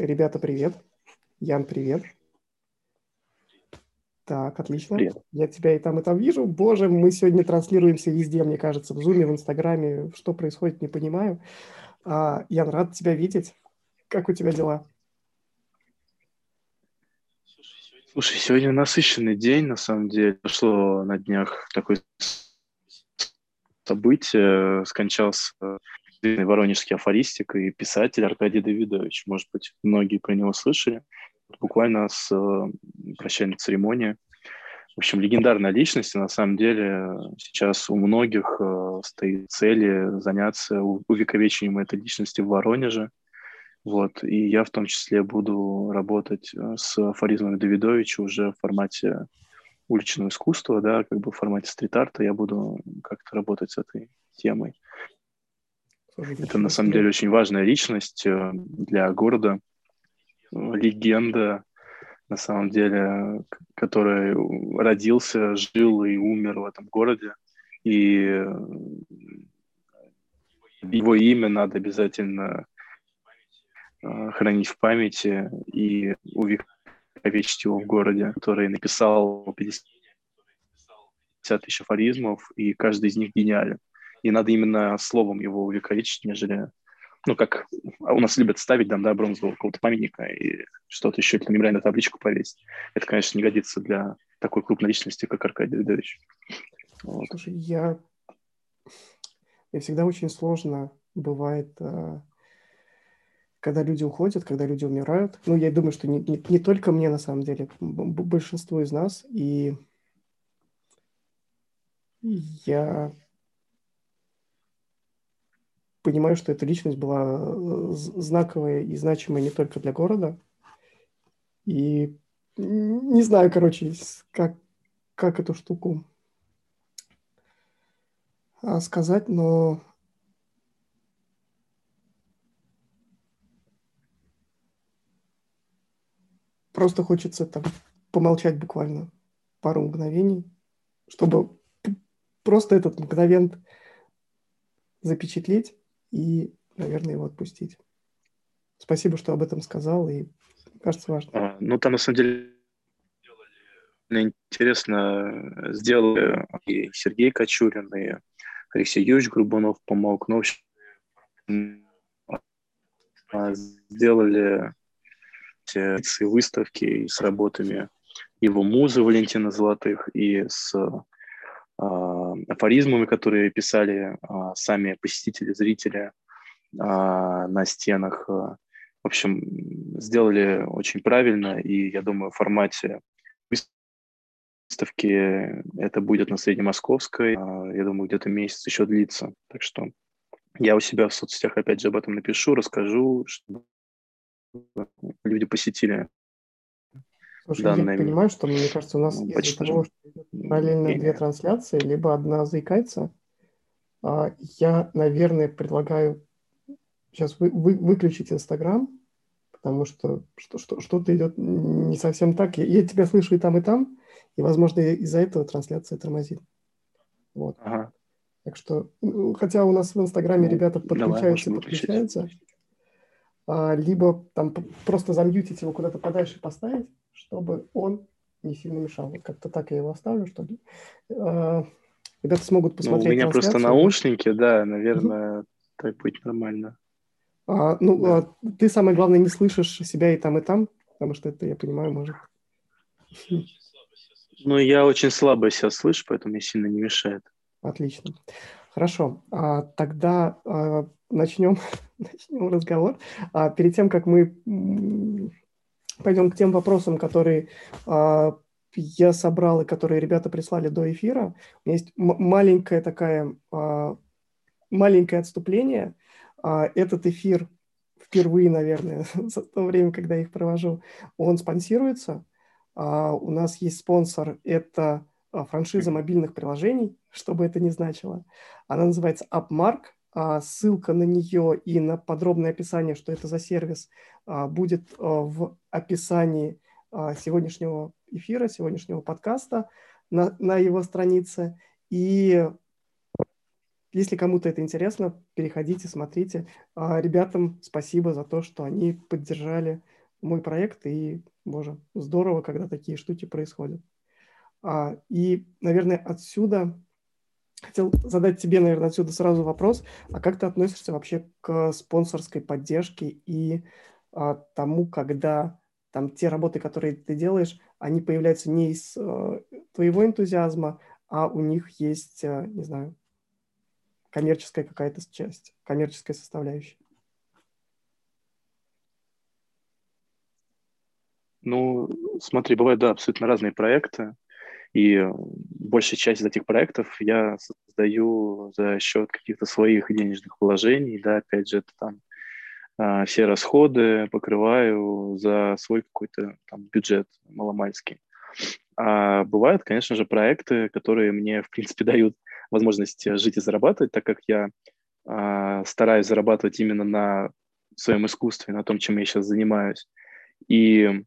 Ребята, привет. Ян, привет. Так, отлично. Привет. Я тебя и там, и там вижу. Боже, мы сегодня транслируемся везде, мне кажется, в Зуме, в Инстаграме. Что происходит, не понимаю. А, Ян, рад тебя видеть. Как у тебя дела? Слушай, сегодня насыщенный день, на самом деле. Прошло на днях такое событие. Скончался воронежский афористик и писатель Аркадий Давидович. Может быть, многие про него слышали. Буквально с э, прощальной церемонии. В общем, легендарная личность, и на самом деле сейчас у многих э, стоит цели заняться увековечением этой личности в Воронеже. Вот. И я в том числе буду работать э, с афоризмами Давидовича уже в формате уличного искусства, да, как бы в формате стрит-арта я буду как-то работать с этой темой. Это на самом деле очень важная личность э, для города, легенда, на самом деле, который родился, жил и умер в этом городе. И его имя надо обязательно э, хранить в памяти и увековечить его в городе, который написал 50 тысяч афоризмов, и каждый из них гениален и надо именно словом его увековечить, нежели ну, как у нас любят ставить там, да, бронзового какого-то памятника и что-то еще, или мемориальную табличку повесить. Это, конечно, не годится для такой крупной личности, как Аркадий Давидович. Вот. Слушай, я... я всегда очень сложно бывает, э, когда люди уходят, когда люди умирают. Ну, я думаю, что не, не, не только мне, на самом деле, большинство из нас. И я понимаю, что эта личность была э, знаковая и значимая не только для города. И не знаю, короче, как, как эту штуку а, сказать, но просто хочется там помолчать буквально пару мгновений, чтобы просто этот мгновент запечатлеть и, наверное, его отпустить. Спасибо, что об этом сказал, и кажется важно. А, ну, там, на самом деле, интересно сделали и Сергей Кочурин, и Алексей Юрьевич Грубунов помог. Общем, а, сделали все выставки с работами его музы Валентина Золотых и с афоризмами, которые писали а, сами посетители, зрители а, на стенах. В общем, сделали очень правильно, и я думаю, в формате выставки это будет на Среднемосковской. Я думаю, где-то месяц еще длится. Так что я у себя в соцсетях опять же об этом напишу, расскажу, чтобы люди посетили Слушай, данное... я понимаю, что, мне кажется, у нас ну, из-за того, что идет параллельно две трансляции, либо одна заикается, а, я, наверное, предлагаю сейчас вы, вы, выключить Инстаграм, потому что, что, что что-то идет не совсем так. Я, я тебя слышу и там, и там, и, возможно, из-за этого трансляция тормозит. Вот. Ага. Так что, ну, хотя у нас в Инстаграме ну, ребята подключаются, давай, подключаются, а, либо там просто замьютить его куда-то подальше поставить, чтобы он не сильно мешал. Вот как-то так я его оставлю, чтобы э, ребята смогут посмотреть. Ну, у меня просто наушники, да, наверное, так будет нормально. А, ну, да. а, ты самое главное не слышишь себя и там, и там, потому что это, я понимаю, может. Ну, я очень слабо себя слышу, поэтому мне сильно не мешает. Отлично. Хорошо. А, тогда а, начнем, начнем разговор. А, перед тем, как мы пойдем к тем вопросам, которые а, я собрал и которые ребята прислали до эфира. У меня есть маленькое такая, а, маленькое отступление. А, этот эфир впервые, наверное, за то время, когда я их провожу, он спонсируется. А, у нас есть спонсор, это франшиза мобильных приложений, что бы это ни значило. Она называется AppMark. А, ссылка на нее и на подробное описание, что это за сервис, а, будет а, в описании сегодняшнего эфира, сегодняшнего подкаста на, на его странице. И если кому-то это интересно, переходите, смотрите. Ребятам спасибо за то, что они поддержали мой проект, и, боже, здорово, когда такие штуки происходят. И, наверное, отсюда хотел задать тебе, наверное, отсюда сразу вопрос, а как ты относишься вообще к спонсорской поддержке и а, тому, когда там те работы, которые ты делаешь, они появляются не из а, твоего энтузиазма, а у них есть, а, не знаю, коммерческая какая-то часть, коммерческая составляющая. Ну, смотри, бывают, да, абсолютно разные проекты. И большая часть из этих проектов я создаю за счет каких-то своих денежных вложений, да, опять же, это там а, все расходы покрываю за свой какой-то там бюджет маломальский. А бывают, конечно же, проекты, которые мне, в принципе, дают возможность жить и зарабатывать, так как я а, стараюсь зарабатывать именно на своем искусстве, на том, чем я сейчас занимаюсь. И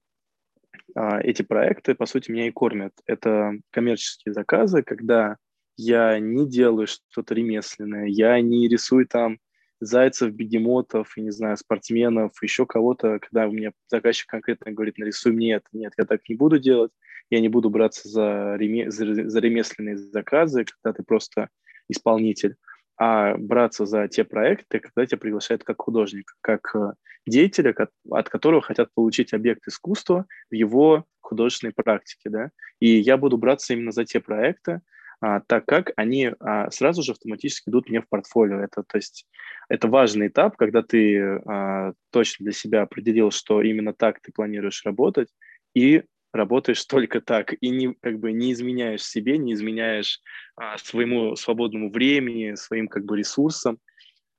эти проекты, по сути, меня и кормят. Это коммерческие заказы, когда я не делаю что-то ремесленное, я не рисую там зайцев, бегемотов, не знаю, спортсменов, еще кого-то, когда у меня заказчик конкретно говорит, нарисуй мне это. Нет, я так не буду делать, я не буду браться за, реме... за ремесленные заказы, когда ты просто исполнитель а браться за те проекты, когда тебя приглашают как художника, как э, деятеля, от которого хотят получить объект искусства в его художественной практике. Да? И я буду браться именно за те проекты, а, так как они а, сразу же автоматически идут мне в портфолио. Это, то есть, это важный этап, когда ты а, точно для себя определил, что именно так ты планируешь работать, и работаешь только так и не, как бы не изменяешь себе, не изменяешь а, своему свободному времени, своим как бы ресурсам,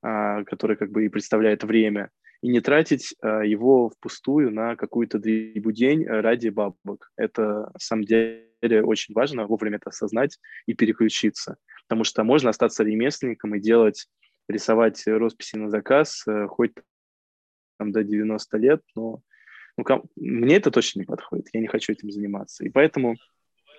а, который как бы и представляет время, и не тратить а, его впустую на какую-то день ради бабок. Это на самом деле очень важно вовремя это осознать и переключиться, потому что можно остаться ремесленником и делать, рисовать росписи на заказ э, хоть там до 90 лет, но ну, мне это точно не подходит, я не хочу этим заниматься. И поэтому,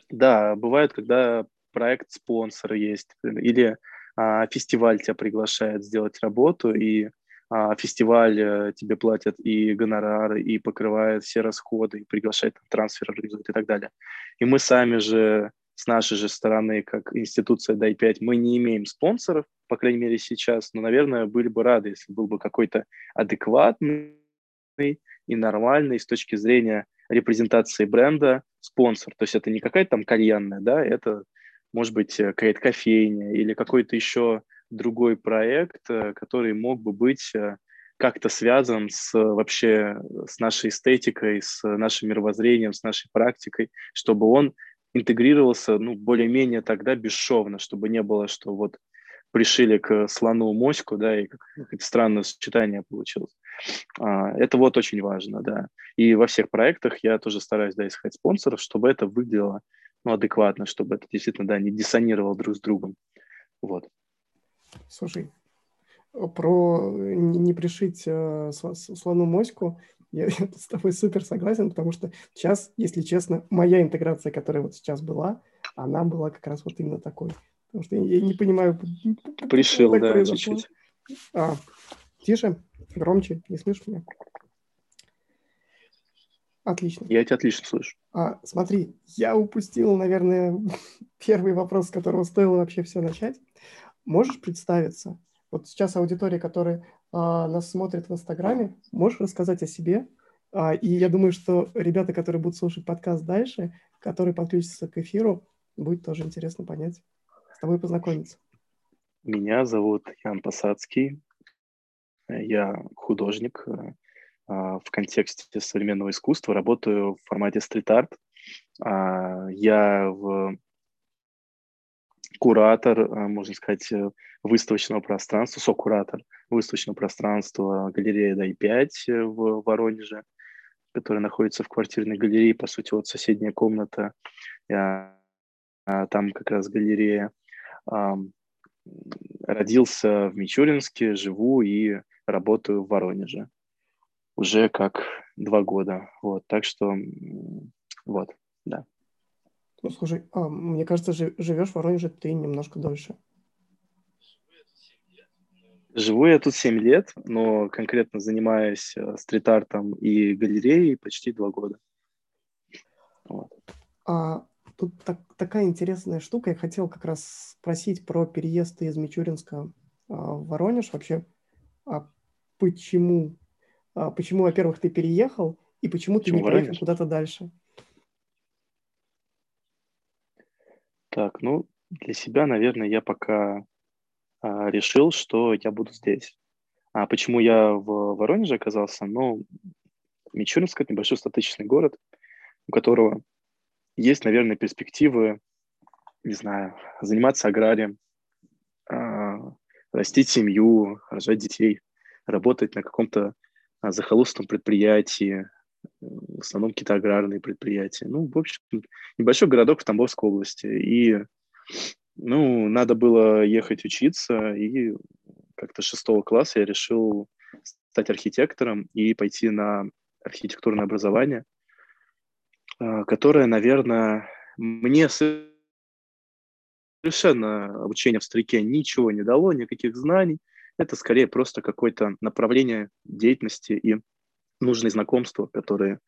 да, бывает, когда проект спонсора есть, или а, фестиваль тебя приглашает сделать работу, и а, фестиваль а, тебе платят и гонорары, и покрывает все расходы, и приглашает трансфер, организует и так далее. И мы сами же с нашей же стороны, как институция DAI5, мы не имеем спонсоров, по крайней мере сейчас, но, наверное, были бы рады, если был бы какой-то адекватный и нормальный с точки зрения репрезентации бренда спонсор. То есть это не какая-то там кальянная, да, это может быть э, какая-то кофейня или какой-то еще другой проект, э, который мог бы быть э, как-то связан с вообще с нашей эстетикой, с нашим мировоззрением, с нашей практикой, чтобы он интегрировался, ну, более-менее тогда бесшовно, чтобы не было, что вот пришили к слону моську, да, и какое-то странное сочетание получилось. А, это вот очень важно, да. И во всех проектах я тоже стараюсь, да, искать спонсоров, чтобы это выглядело, ну, адекватно, чтобы это действительно, да, не диссонировало друг с другом. Вот. Слушай, про не пришить э, слону моську, я, я с тобой супер согласен, потому что сейчас, если честно, моя интеграция, которая вот сейчас была, она была как раз вот именно такой. Потому что я не понимаю... Пришил, да, чуть-чуть. А, тише, громче, не слышишь меня? Отлично. Я тебя отлично слышу. А, смотри, я упустил, наверное, первый вопрос, с которого стоило вообще все начать. Можешь представиться? Вот сейчас аудитория, которая а, нас смотрит в Инстаграме, можешь рассказать о себе? А, и я думаю, что ребята, которые будут слушать подкаст дальше, которые подключатся к эфиру, будет тоже интересно понять, с тобой познакомиться. Меня зовут Ян Посадский. Я художник. Э, а, в контексте современного искусства работаю в формате стрит-арт. А, я в куратор, э, можно сказать, э, выставочного пространства, сокуратор выставочного пространства галерея Дай-5 в Воронеже, которая находится в квартирной галерее, по сути, вот соседняя комната, там как раз галерея родился в Мичуринске, живу и работаю в Воронеже. Уже как два года. Вот, так что вот, да. Ну, слушай, а, мне кажется, живешь в Воронеже ты немножко дольше. Живу я тут 7 лет, но конкретно занимаюсь э, стрит-артом и галереей почти 2 года. Вот. А, тут так, такая интересная штука. Я хотел как раз спросить про переезд из Мичуринска а, в Воронеж. Вообще, а почему, а, почему, во-первых, ты переехал, и почему, почему ты не поехал куда-то дальше? Так, ну, для себя, наверное, я пока а, решил, что я буду здесь. А почему я в Воронеже оказался? Ну, Мичуринск – это небольшой статичный город, у которого есть, наверное, перспективы, не знаю, заниматься аграрием, а, растить семью, рожать детей, работать на каком-то а, захолустном предприятии, в основном какие-то аграрные предприятия. Ну, в общем, небольшой городок в Тамбовской области. И ну, надо было ехать учиться, и как-то шестого класса я решил стать архитектором и пойти на архитектурное образование, а, которое, наверное, мне совершенно обучение в старике ничего не дало, никаких знаний. Это скорее просто какое-то направление деятельности и нужные знакомства, которые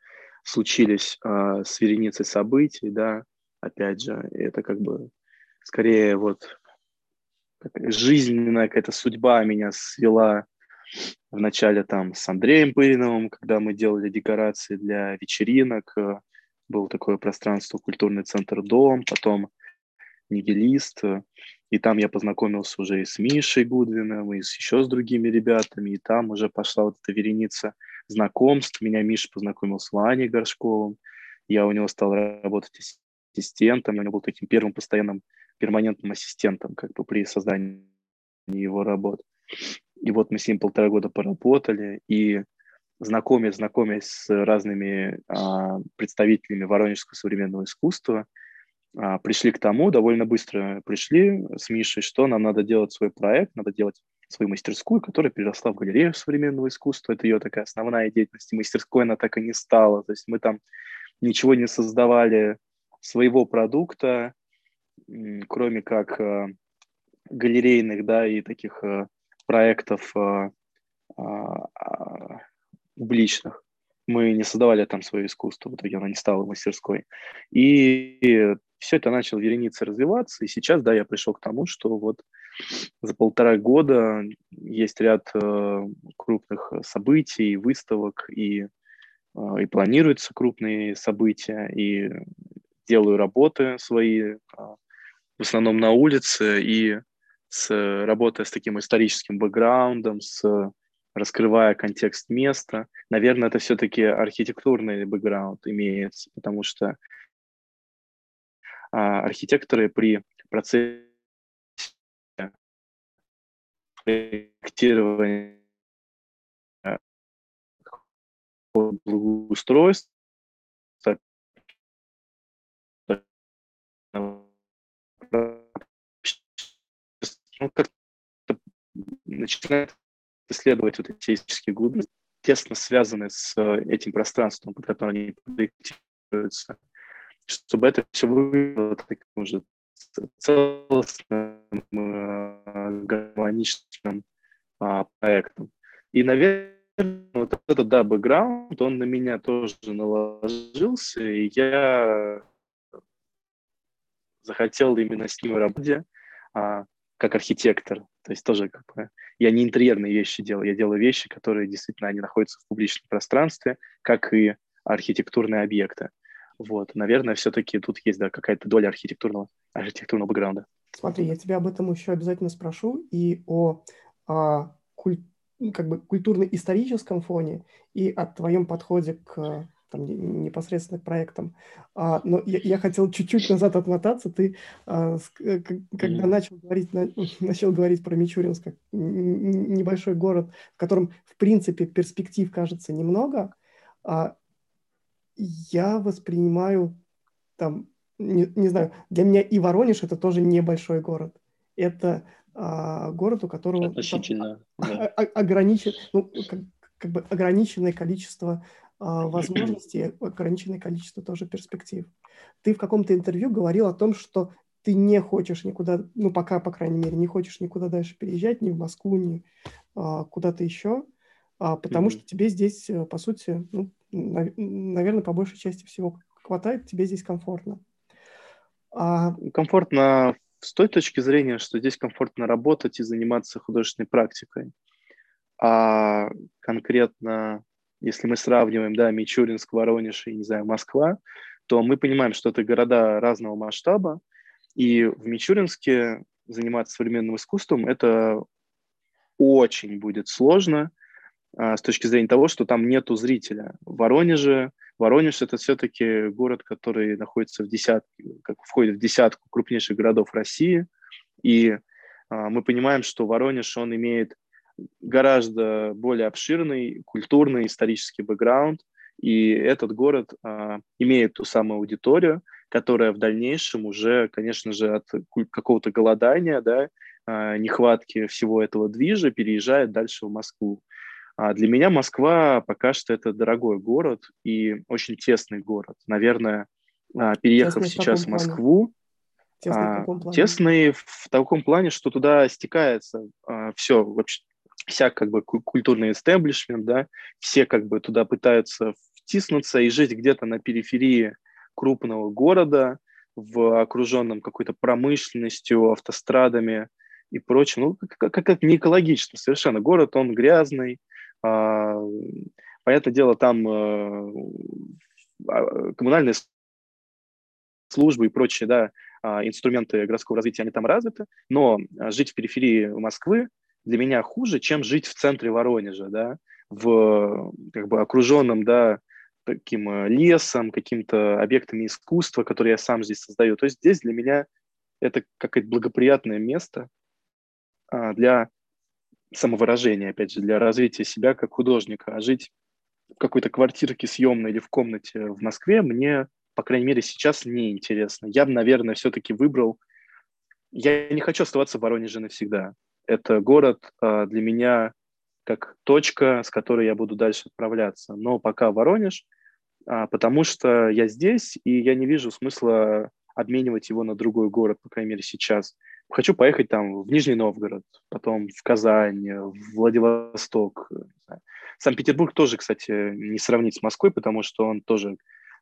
случились а, с вереницей событий, да, опять же, это как бы скорее вот жизненная какая-то судьба меня свела вначале там с Андреем Пыриновым, когда мы делали декорации для вечеринок, э, был такое пространство культурный центр Дом, потом Нигилист, и там я познакомился уже и с Мишей Гудвином, и с еще с другими ребятами, и там уже пошла вот эта вереница знакомств. Меня Миша познакомил с Ваней Горшковым, я у него стал работать ассистентом, я у него был таким первым постоянным перманентным ассистентом как бы при создании его работ. И вот мы с ним полтора года поработали, и знакомясь, знакомясь с разными а, представителями воронежского современного искусства, пришли к тому, довольно быстро пришли с Мишей, что нам надо делать свой проект, надо делать свою мастерскую, которая переросла в галерею современного искусства. Это ее такая основная деятельность. Мастерской она так и не стала. То есть мы там ничего не создавали своего продукта, кроме как э, галерейных, да, и таких э, проектов э, а, публичных, мы не создавали там свое искусство, в итоге оно не стало мастерской. И все это начало вереница развиваться, и сейчас, да, я пришел к тому, что вот за полтора года есть ряд крупных событий, выставок, и, и планируются крупные события, и делаю работы свои, а, в основном на улице и с, работая с таким историческим бэкграундом, с, раскрывая контекст места. Наверное, это все-таки архитектурный бэкграунд имеется, потому что архитекторы при процессе проектирования благоустройства ну, как начинает исследовать вот эти исторические глубины, тесно связанные с э, этим пространством, под которым они проектируются, чтобы это все выглядело таким уже целостным, э, гармоничным а, проектом. И, наверное, вот этот, да, бэкграунд, он на меня тоже наложился, и я захотел именно с ним работать, а, как архитектор. То есть тоже как бы я не интерьерные вещи делаю, я делаю вещи, которые действительно они находятся в публичном пространстве, как и архитектурные объекты. Вот, наверное, все-таки тут есть да, какая-то доля архитектурного, архитектурного бэкграунда. Смотри, я тебя об этом еще обязательно спрошу и о, о куль, как бы культурно-историческом фоне и о твоем подходе к там, непосредственно к проектам. А, но я, я хотел чуть-чуть назад отмотаться. Ты, а, с, э, когда mm-hmm. начал, говорить, на, начал говорить про Мичуринск, как небольшой город, в котором, в принципе, перспектив кажется немного, а, я воспринимаю там, не, не знаю, для меня и Воронеж это тоже небольшой город. Это а, город, у которого Относительно, там, да. ограничен, ну, как, как бы ограниченное количество а, возможностей, ограниченное количество тоже перспектив. Ты в каком-то интервью говорил о том, что ты не хочешь никуда, ну пока, по крайней мере, не хочешь никуда дальше переезжать, ни в Москву, ни а, куда-то еще, а, потому mm-hmm. что тебе здесь, э, по сути, ну, наверное, по большей части всего хватает, тебе здесь комфортно. А... Комфортно с той точки зрения, что здесь комфортно работать и заниматься художественной практикой. А конкретно, если мы сравниваем, да, Мичуринск, Воронеж и, не знаю, Москва, то мы понимаем, что это города разного масштаба, и в Мичуринске заниматься современным искусством это очень будет сложно с точки зрения того, что там нету зрителя. В Воронеже, Воронеж это все-таки город, который находится в десятке, как входит в десятку крупнейших городов России, и а, мы понимаем, что Воронеж, он имеет гораздо более обширный культурный исторический бэкграунд, и этот город а, имеет ту самую аудиторию, которая в дальнейшем уже, конечно же, от какого-то голодания, да, а, нехватки всего этого движа переезжает дальше в Москву. А для меня Москва пока что это дорогой город и очень тесный город. Наверное, а, переехав тесный сейчас в Москву, тесный, а, в тесный в таком плане, что туда стекается а, все вообще вся как бы культурный истеблишмент, да, все как бы туда пытаются втиснуться и жить где-то на периферии крупного города, в окруженном какой-то промышленностью, автострадами и прочим. Ну, как, как это не экологично совершенно. Город, он грязный. А, понятное дело, там а, коммунальные службы и прочие, да, а, инструменты городского развития, они там развиты, но жить в периферии Москвы для меня хуже, чем жить в центре Воронежа, да, в как бы окруженном, да, таким э, лесом, какими-то объектами искусства, которые я сам здесь создаю. То есть здесь для меня это какое-то благоприятное место для самовыражения, опять же, для развития себя как художника. А жить в какой-то квартирке съемной или в комнате в Москве мне, по крайней мере, сейчас не интересно. Я бы, наверное, все-таки выбрал... Я не хочу оставаться в Воронеже навсегда. Это город а, для меня как точка, с которой я буду дальше отправляться. Но пока Воронеж, а, потому что я здесь, и я не вижу смысла обменивать его на другой город, по крайней мере, сейчас. Хочу поехать там в Нижний Новгород, потом в Казань, в Владивосток. Санкт-Петербург тоже, кстати, не сравнить с Москвой, потому что он тоже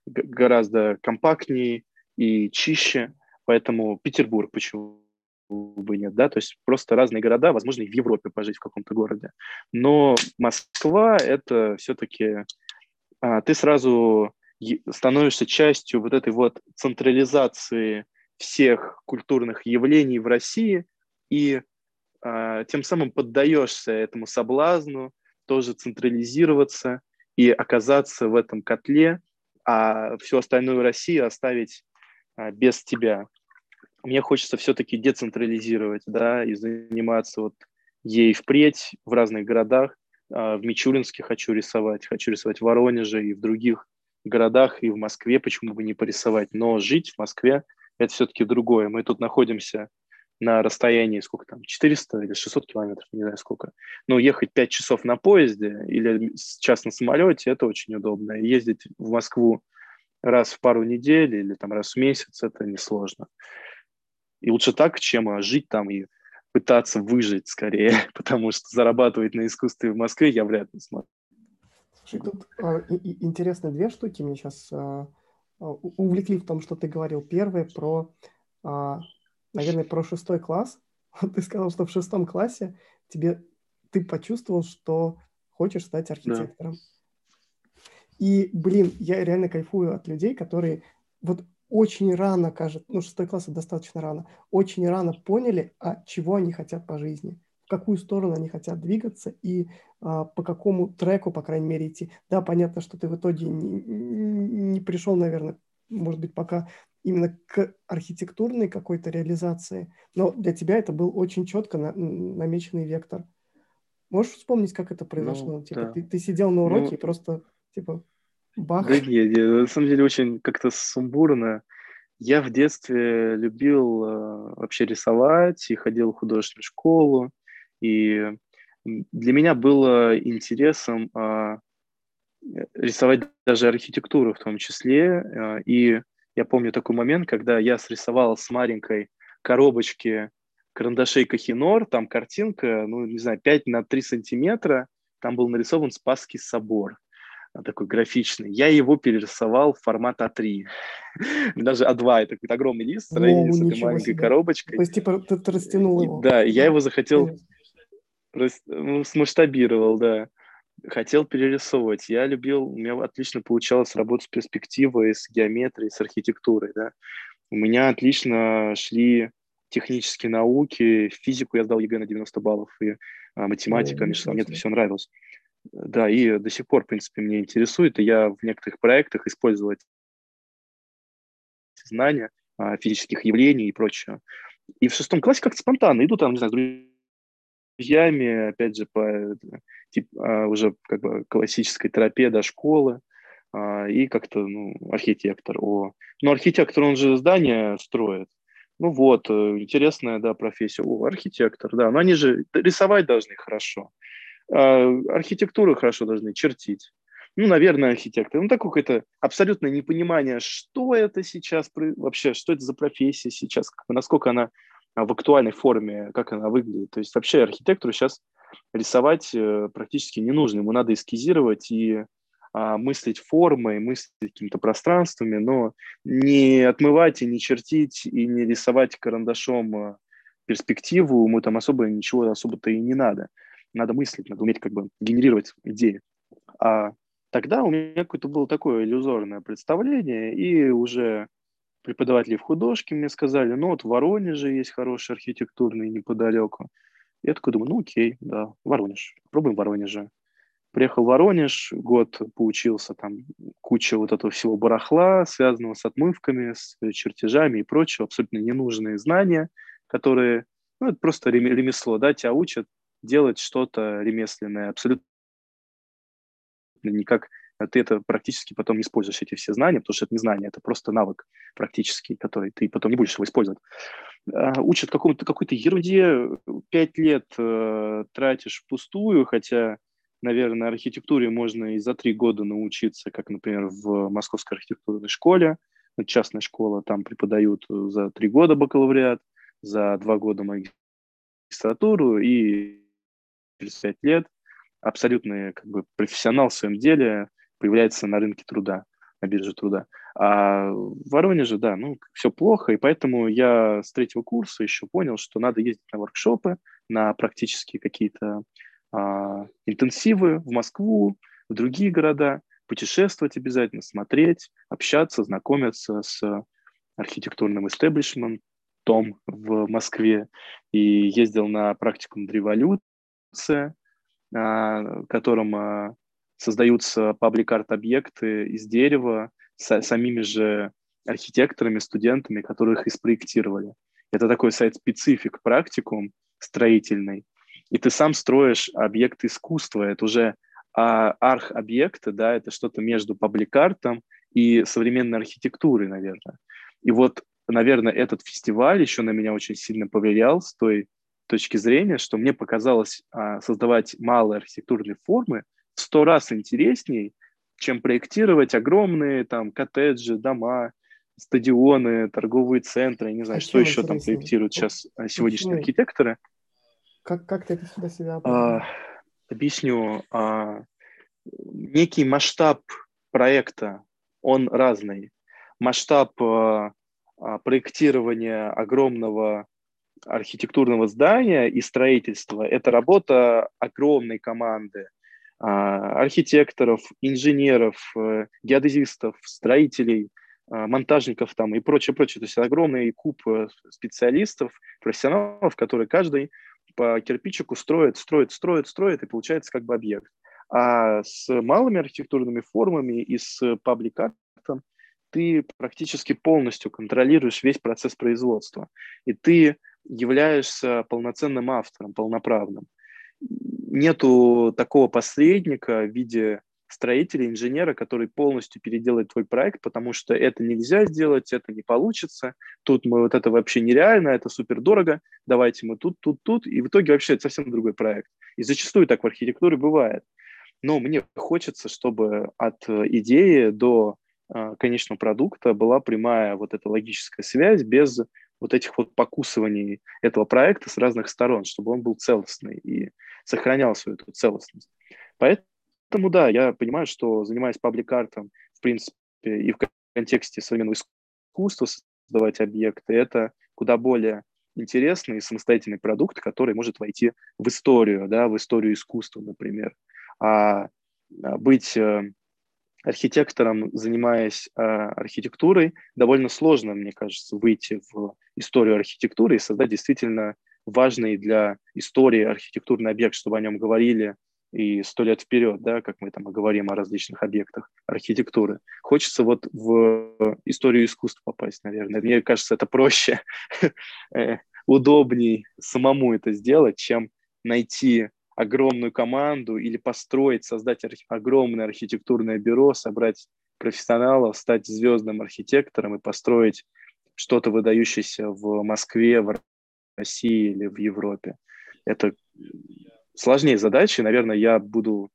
гораздо компактнее и чище, поэтому Петербург почему бы нет, да, то есть просто разные города, возможно, и в Европе пожить в каком-то городе. Но Москва — это все-таки а, ты сразу становишься частью вот этой вот централизации всех культурных явлений в России и а, тем самым поддаешься этому соблазну тоже централизироваться и оказаться в этом котле, а всю остальную Россию оставить а, без тебя. Мне хочется все-таки децентрализировать, да, и заниматься вот ей впредь в разных городах, а, в Мичуринске хочу рисовать, хочу рисовать в Воронеже и в других городах, и в Москве, почему бы не порисовать. Но жить в Москве – это все-таки другое. Мы тут находимся на расстоянии, сколько там, 400 или 600 километров, не знаю сколько. Но ехать 5 часов на поезде или час на самолете – это очень удобно. Ездить в Москву раз в пару недель или там раз в месяц – это несложно. И лучше так, чем жить там и пытаться выжить скорее, потому что зарабатывать на искусстве в Москве я вряд ли смогу. Слушай, тут а, и, и, две штуки мне сейчас а, а, увлекли в том, что ты говорил. Первое про, а, наверное, про шестой класс. ты сказал, что в шестом классе тебе ты почувствовал, что хочешь стать архитектором. Да. И, блин, я реально кайфую от людей, которые вот очень рано, кажется, ну, шестой класс достаточно рано, очень рано поняли, а чего они хотят по жизни, в какую сторону они хотят двигаться и а, по какому треку, по крайней мере, идти. Да, понятно, что ты в итоге не, не пришел, наверное, может быть, пока именно к архитектурной какой-то реализации, но для тебя это был очень четко на, намеченный вектор. Можешь вспомнить, как это произошло? Ну, типа, да. ты, ты сидел на уроке ну, и просто, типа, Бах. Да нет, на самом деле очень как-то сумбурно. Я в детстве любил э, вообще рисовать и ходил в художественную школу. И для меня было интересом э, рисовать даже архитектуру в том числе. Э, и я помню такой момент, когда я срисовал с маленькой коробочке карандашей Кахинор, там картинка, ну, не знаю, 5 на 3 сантиметра, там был нарисован Спасский собор такой графичный. Я его перерисовал в формат А3. Даже А2, это какой-то огромный лист с этой маленькой себе. коробочкой. То есть, типа, ты, ты растянул его? Да, я его захотел, рас, ну, смасштабировал, да. Хотел перерисовывать. Я любил, у меня отлично получалось работать с перспективой, с геометрией, с архитектурой, да. У меня отлично шли технические науки, физику я сдал ЕГЭ на 90 баллов, и а, математика, конечно, мне это все нравилось. Да, и до сих пор, в принципе, меня интересует, и я в некоторых проектах использовал эти знания а, физических явлений и прочее. И в шестом классе как-то спонтанно иду там, не знаю, с друзьями, опять же, по тип, а, уже как бы классической тропе до школы, а, и как-то, ну, архитектор. О. Ну, архитектор, он же здание строит. Ну вот, э, интересная, да, профессия. О, архитектор, да. Но они же рисовать должны хорошо. А, архитектуру хорошо должны чертить. Ну, наверное, архитектор. Ну, такое какое-то абсолютное непонимание, что это сейчас вообще, что это за профессия сейчас, насколько она в актуальной форме, как она выглядит. То есть вообще архитектору сейчас рисовать э, практически не нужно. Ему надо эскизировать и а, мыслить формой, мыслить какими-то пространствами, но не отмывать и не чертить, и не рисовать карандашом э, перспективу, ему там особо ничего особо-то и не надо надо мыслить, надо уметь как бы генерировать идеи. А тогда у меня какое-то было такое иллюзорное представление, и уже преподаватели в художке мне сказали, ну вот в Воронеже есть хороший архитектурный неподалеку. Я такой думаю, ну окей, да, Воронеж, пробуем Воронеже. Приехал в Воронеж, год поучился, там куча вот этого всего барахла, связанного с отмывками, с чертежами и прочего, абсолютно ненужные знания, которые, ну, это просто ремесло, да, тебя учат делать что-то ремесленное, абсолютно никак ты это практически потом не используешь, эти все знания, потому что это не знание, это просто навык практический, который ты потом не будешь его использовать. А, учат какому-то, какой-то ерунде, пять лет э, тратишь впустую, хотя, наверное, архитектуре можно и за три года научиться, как, например, в Московской архитектурной школе, частная школа, там преподают за три года бакалавриат, за два года магистратуру и через пять лет абсолютный как бы, профессионал в своем деле появляется на рынке труда, на бирже труда. А в Воронеже, да, ну, все плохо, и поэтому я с третьего курса еще понял, что надо ездить на воркшопы, на практически какие-то а, интенсивы в Москву, в другие города, путешествовать обязательно, смотреть, общаться, знакомиться с архитектурным истеблишментом в Москве. И ездил на практику над револют, создаются паблик-арт-объекты из дерева с самими же архитекторами, студентами, которые их и спроектировали. Это такой сайт-специфик практикум строительный. И ты сам строишь объект искусства. Это уже а, арх-объекты, да, это что-то между паблик-артом и современной архитектурой, наверное. И вот, наверное, этот фестиваль еще на меня очень сильно повлиял с той точки зрения, что мне показалось а, создавать малые архитектурные формы сто раз интересней, чем проектировать огромные там коттеджи, дома, стадионы, торговые центры, я не знаю, а что еще там проектируют сейчас а, сегодняшние архитекторы. Как, как ты это сюда себя а, Объясню. А, некий масштаб проекта, он разный. Масштаб а, а, проектирования огромного архитектурного здания и строительства – это работа огромной команды архитекторов, инженеров, э, геодезистов, строителей, а, монтажников там и прочее, прочее. То есть огромный куб э, специалистов, профессионалов, которые каждый по кирпичику строит, строит, строит, строит, и получается как бы объект. А с малыми архитектурными формами и с паблик-артом ты практически полностью контролируешь весь процесс производства. И ты являешься полноценным автором, полноправным. Нету такого посредника в виде строителя, инженера, который полностью переделает твой проект, потому что это нельзя сделать, это не получится, тут мы вот это вообще нереально, это супер дорого, давайте мы тут, тут, тут, и в итоге вообще это совсем другой проект. И зачастую так в архитектуре бывает. Но мне хочется, чтобы от идеи до а, конечного продукта была прямая вот эта логическая связь без вот этих вот покусываний этого проекта с разных сторон, чтобы он был целостный и сохранял свою эту целостность. Поэтому, да, я понимаю, что занимаясь паблик-артом, в принципе, и в контексте современного искусства создавать объекты, это куда более интересный самостоятельный продукт, который может войти в историю, да, в историю искусства, например. А, а быть архитектором, занимаясь э, архитектурой, довольно сложно, мне кажется, выйти в историю архитектуры и создать действительно важный для истории архитектурный объект, чтобы о нем говорили и сто лет вперед, да, как мы там говорим о различных объектах архитектуры. Хочется вот в историю искусства попасть, наверное. Мне кажется, это проще, э, удобней самому это сделать, чем найти огромную команду или построить, создать арх- огромное архитектурное бюро, собрать профессионалов, стать звездным архитектором и построить что-то выдающееся в Москве, в России или в Европе. Это сложнее задачи. Наверное, я буду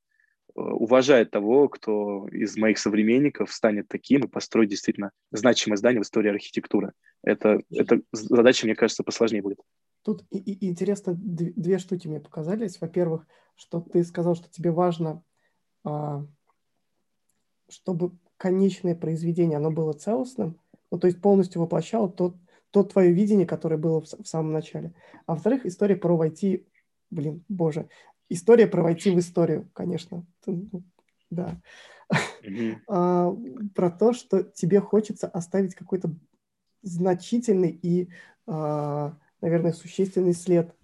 э, уважать того, кто из моих современников станет таким и построит действительно значимое здание в истории архитектуры. Это, это задача, мне кажется, посложнее будет. Тут и, и интересно, две штуки мне показались. Во-первых, что ты сказал, что тебе важно, а, чтобы конечное произведение, оно было целостным, ну, то есть полностью воплощало то, то твое видение, которое было в, в самом начале. А во-вторых, история про войти, блин, боже, история про войти в историю, конечно, ну, да. Mm-hmm. а, про то, что тебе хочется оставить какой-то значительный и а, наверное, существенный след.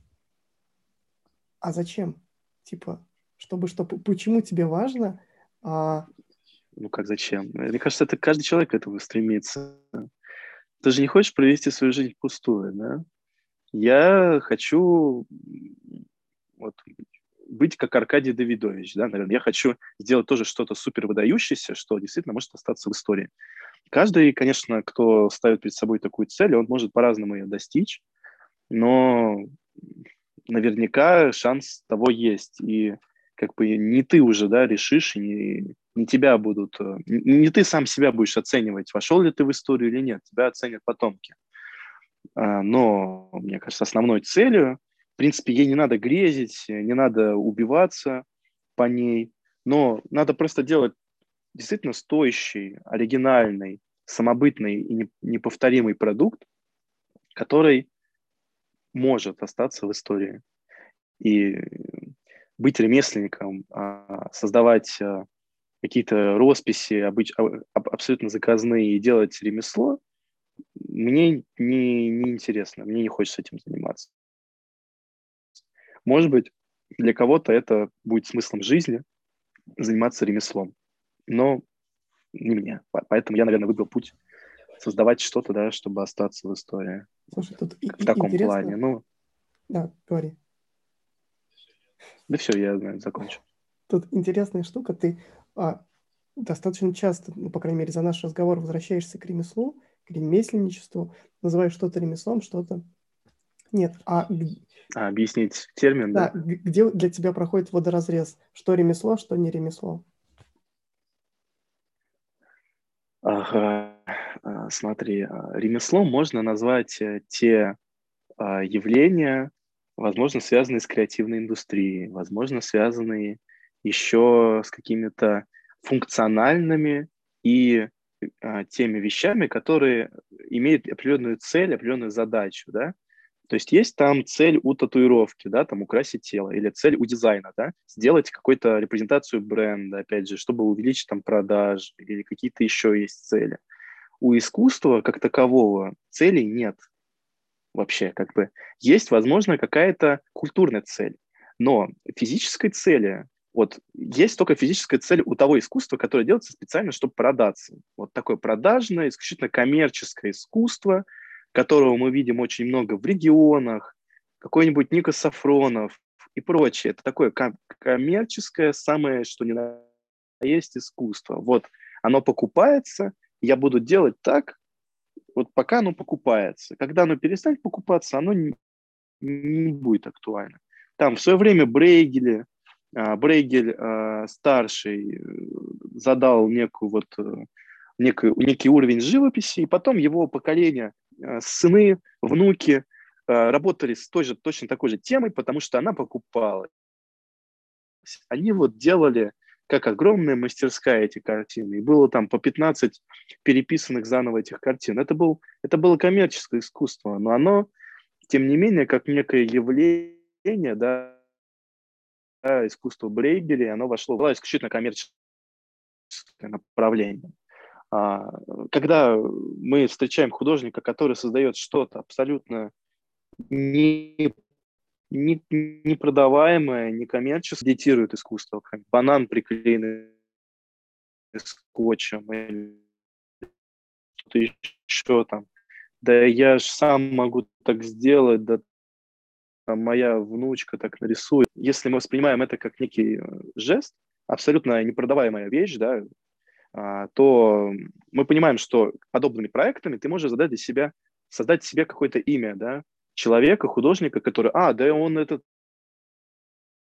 А зачем? Типа, чтобы что, почему тебе важно? А... Ну как зачем? Мне кажется, это каждый человек к этому стремится. Ты же не хочешь провести свою жизнь впустую, да? Я хочу вот, быть как Аркадий Давидович, да, наверное. Я хочу сделать тоже что-то супер выдающееся, что действительно может остаться в истории. Каждый, конечно, кто ставит перед собой такую цель, он может по-разному ее достичь но наверняка шанс того есть. И как бы не ты уже, да, решишь, и не, не тебя будут, э, не ты сам себя будешь оценивать, вошел ли ты в историю или нет, тебя оценят потомки. А, но, мне кажется, основной целью, в принципе, ей не надо грезить, не надо убиваться по ней, но надо просто делать действительно стоящий, оригинальный, самобытный и неповторимый продукт, который может остаться в истории. И быть ремесленником, а, создавать а, какие-то росписи обыч... А, абсолютно заказные и делать ремесло, мне не, не интересно, мне не хочется этим заниматься. Может быть, для кого-то это будет смыслом жизни заниматься ремеслом, но не мне. Поэтому я, наверное, выбрал путь создавать что-то, да, чтобы остаться в истории. Слушай, тут в таком интересно. плане. Ну, да, говори. Да все, я наверное, закончу. Тут интересная штука. Ты а, достаточно часто, ну, по крайней мере, за наш разговор возвращаешься к ремеслу, к ремесленничеству, называешь что-то ремеслом, что-то нет. А, а объяснить термин, да? Да, где для тебя проходит водоразрез? Что ремесло, что не ремесло? Ага. А, смотри, а, ремеслом можно назвать э, те а, явления, возможно, связанные с креативной индустрией, возможно, связанные еще с какими-то функциональными и теми вещами, которые имеют определенную цель, определенную задачу, да. То есть есть там цель у татуировки, да, там украсить тело, или цель у дизайна, да, сделать какую-то репрезентацию бренда, опять же, чтобы увеличить там продажи, или какие-то еще есть цели у искусства как такового целей нет вообще. Как бы есть, возможно, какая-то культурная цель, но физической цели вот есть только физическая цель у того искусства, которое делается специально, чтобы продаться. Вот такое продажное, исключительно коммерческое искусство, которого мы видим очень много в регионах, какой-нибудь Ника Сафронов и прочее. Это такое коммерческое, самое, что ни на есть искусство. Вот оно покупается, я буду делать так, вот пока оно покупается. Когда оно перестанет покупаться, оно не, не будет актуально. Там в свое время Брейгель, а, а, старший э, задал некую вот э, некий, некий уровень живописи, и потом его поколение сыны, внуки работали с той же, точно такой же темой, потому что она покупалась. Они вот делали как огромная мастерская эти картины. И было там по 15 переписанных заново этих картин. Это, был, это было коммерческое искусство, но оно, тем не менее, как некое явление, да, искусство Брейгели, оно вошло в исключительно коммерческое направление. А, когда мы встречаем художника, который создает что-то абсолютно не не, непродаваемое, некоммерческое, дитирует искусство. Банан приклеенный скотчем или что-то еще там. Да я же сам могу так сделать, да там моя внучка так нарисует. Если мы воспринимаем это как некий э, жест, абсолютно непродаваемая вещь, да, а, то мы понимаем, что подобными проектами ты можешь задать для себя, создать себе какое-то имя, да, человека, художника, который, а, да он это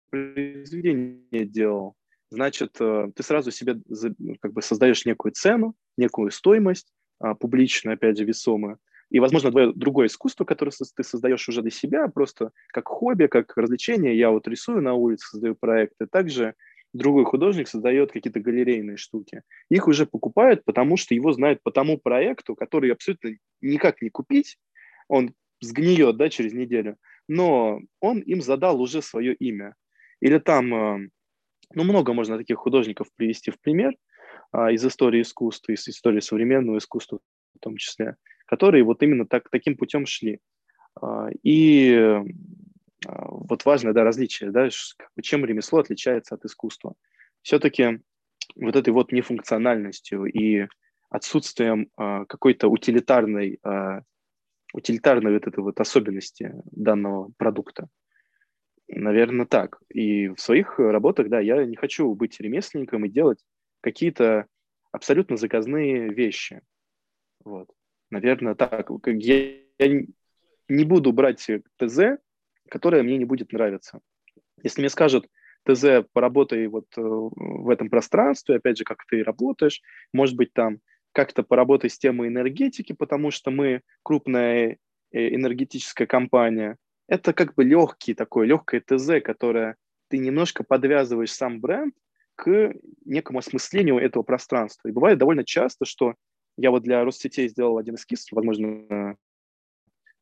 произведение делал, значит, э, ты сразу себе ну, как бы создаешь некую цену, некую стоимость, а, публичную, опять же, весомую, и, возможно, твое другое искусство, которое ты создаешь уже для себя, просто как хобби, как развлечение. Я вот рисую на улице, создаю проекты. Также другой художник создает какие-то галерейные штуки. Их уже покупают, потому что его знают по тому проекту, который абсолютно никак не купить. Он сгниет да, через неделю, но он им задал уже свое имя. Или там, э, ну, много можно таких художников привести в пример а, из истории искусства, из истории современного искусства в том числе, которые вот именно так, таким путем шли. А, и а, вот важное да, различие, да, чем ремесло отличается от искусства. Все-таки вот этой вот нефункциональностью и отсутствием какой-то утилитарной утилитарной вот этой вот особенности данного продукта. Наверное, так. И в своих работах, да, я не хочу быть ремесленником и делать какие-то абсолютно заказные вещи. Вот. Наверное, так. Я, я не буду брать ТЗ, которое мне не будет нравиться. Если мне скажут, ТЗ, поработай вот э, в этом пространстве, опять же, как ты работаешь, может быть, там как-то поработать с темой энергетики, потому что мы крупная э, энергетическая компания. Это как бы легкий такой, легкое ТЗ, которое ты немножко подвязываешь сам бренд к некому осмыслению этого пространства. И бывает довольно часто, что я вот для Россетей сделал один эскиз, возможно,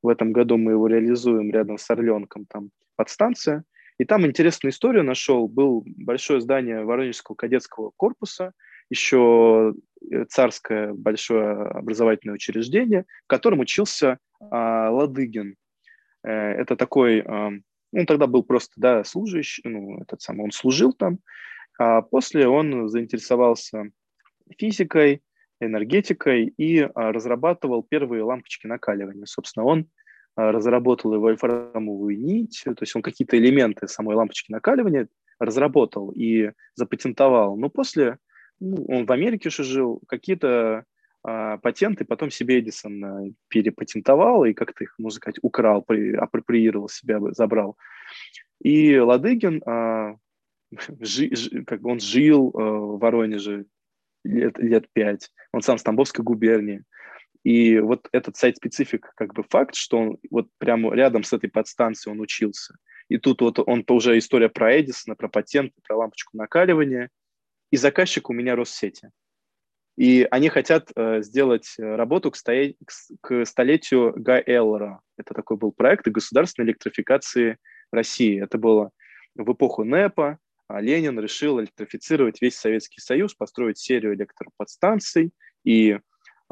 в этом году мы его реализуем рядом с Орленком, там подстанция. И там интересную историю нашел. Был большое здание Воронежского кадетского корпуса – еще э, царское большое образовательное учреждение, в котором учился а, Ладыгин. Э, это такой, а, он тогда был просто, да, служащий, ну, этот самый, он служил там, а после он заинтересовался физикой, энергетикой и а, разрабатывал первые лампочки накаливания. Собственно, он а, разработал и вольфрамовую нить, то есть он какие-то элементы самой лампочки накаливания разработал и запатентовал. Но после ну, он в Америке уже жил, какие-то а, патенты потом себе Эдисон а, перепатентовал и как-то их, можно сказать, украл, при, апроприировал себя, забрал. И Ладыгин, а, жи, жи, как он жил а, в Воронеже лет, лет пять, он сам с Тамбовской губернии. И вот этот сайт-специфик, как бы факт, что он вот прямо рядом с этой подстанцией он учился. И тут вот он уже история про Эдисона, про патенты, про лампочку накаливания – и заказчик у меня Россети. И они хотят э, сделать работу к, стоя... к столетию Га Эллера. Это такой был проект государственной электрификации России. Это было в эпоху НЭПа. А Ленин решил электрифицировать весь Советский Союз, построить серию электроподстанций и э,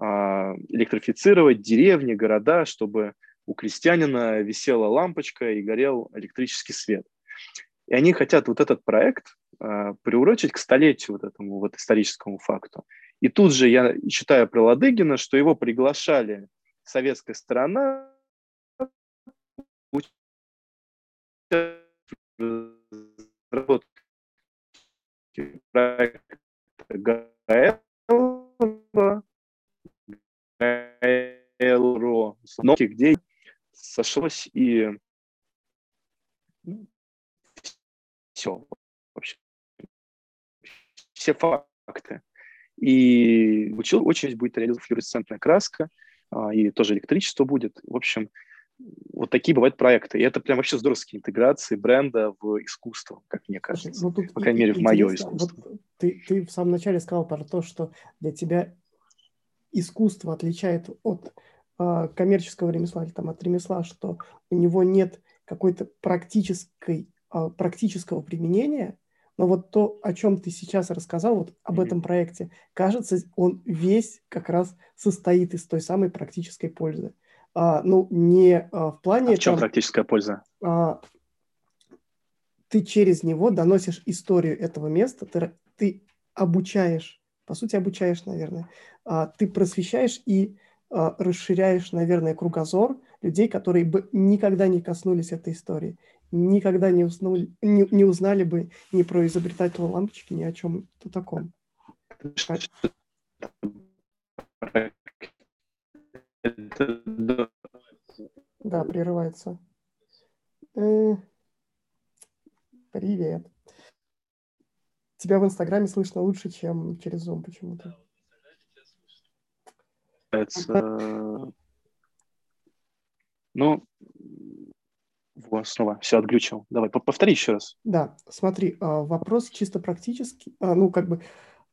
электрифицировать деревни, города, чтобы у крестьянина висела лампочка и горел электрический свет. И они хотят вот этот проект э, приурочить к столетию вот этому вот историческому факту. И тут же я читаю про Ладыгина, что его приглашали советская сторона разработки проекта Гаэлро, Гаэлро, где сошлось и все вообще. Все факты. И учил очередь будет реализована флюоресцентная краска, а, и тоже электричество будет. В общем, вот такие бывают проекты. И это прям вообще здоровские интеграции бренда в искусство, как мне кажется. Ну, тут По крайней мере, в мое искусство. Вот ты, ты в самом начале сказал про то, что для тебя искусство отличает от э, коммерческого ремесла или там, от ремесла, что у него нет какой-то практической, практического применения, но вот то, о чем ты сейчас рассказал, вот об mm-hmm. этом проекте, кажется, он весь как раз состоит из той самой практической пользы. А, ну, не а, в плане... А в чем там, практическая польза? А, ты через него доносишь историю этого места, ты, ты обучаешь, по сути, обучаешь, наверное, а, ты просвещаешь и а, расширяешь, наверное, кругозор людей, которые бы никогда не коснулись этой истории, никогда не, уснули, не, не узнали бы ни про изобретателя лампочки, ни о чем таком. Да, прерывается. Э, привет. Тебя в Инстаграме слышно лучше, чем через Zoom почему-то. Это... Ну, вот, снова все отглючил. Давай, повтори еще раз. Да, смотри, а, вопрос чисто практический. А, ну, как бы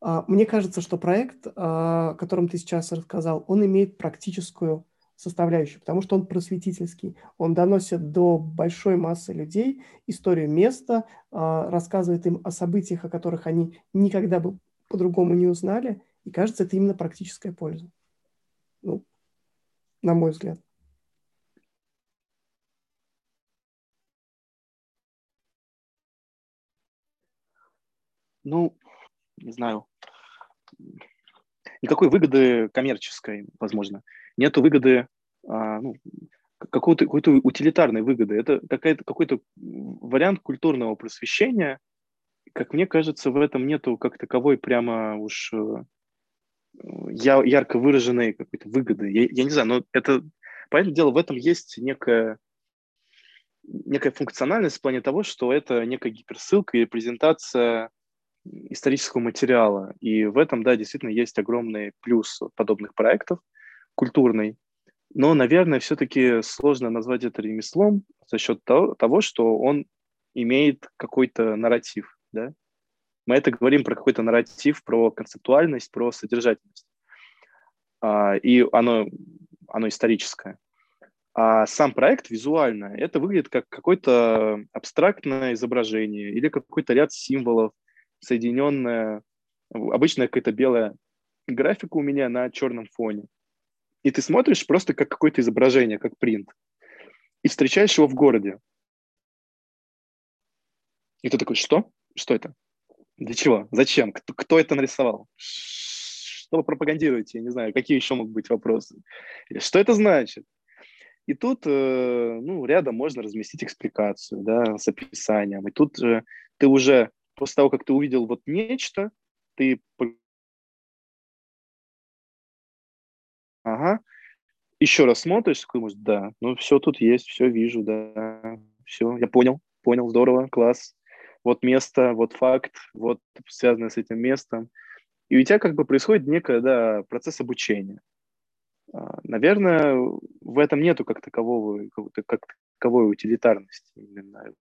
а, мне кажется, что проект, о котором ты сейчас рассказал, он имеет практическую составляющую, потому что он просветительский. Он доносит до большой массы людей историю места, рассказывает им о событиях, о которых они никогда бы по-другому не узнали. И кажется, это именно практическая польза. Ну, на мой взгляд. Ну, не знаю, никакой выгоды коммерческой, возможно. Нету выгоды, а, ну, какой-то, какой-то утилитарной выгоды. Это какая-то, какой-то вариант культурного просвещения. Как мне кажется, в этом нету как таковой прямо уж э, я, ярко выраженной какой-то выгоды. Я, я не знаю, но это, понятное дело, в этом есть некая, некая функциональность в плане того, что это некая гиперссылка и презентация исторического материала. И в этом, да, действительно есть огромный плюс подобных проектов, культурный. Но, наверное, все-таки сложно назвать это ремеслом за счет того, что он имеет какой-то нарратив, да. Мы это говорим про какой-то нарратив, про концептуальность, про содержательность. А, и оно, оно историческое. А сам проект визуально, это выглядит как какое-то абстрактное изображение или какой-то ряд символов, соединенная, обычная какая-то белая графика у меня на черном фоне. И ты смотришь просто как какое-то изображение, как принт. И встречаешь его в городе. И ты такой, что? Что это? Для чего? Зачем? Кто, кто это нарисовал? Что вы пропагандируете? Я не знаю, какие еще могут быть вопросы. Что это значит? И тут, э, ну, рядом можно разместить экспликацию, да, с описанием. И тут э, ты уже после того, как ты увидел вот нечто, ты... Ага. Еще раз смотришь, такой, может, да, ну все тут есть, все вижу, да, все, я понял, понял, здорово, класс. Вот место, вот факт, вот связанное с этим местом. И у тебя как бы происходит некий да, процесс обучения. А, наверное, в этом нету как такового, как таковой утилитарности именно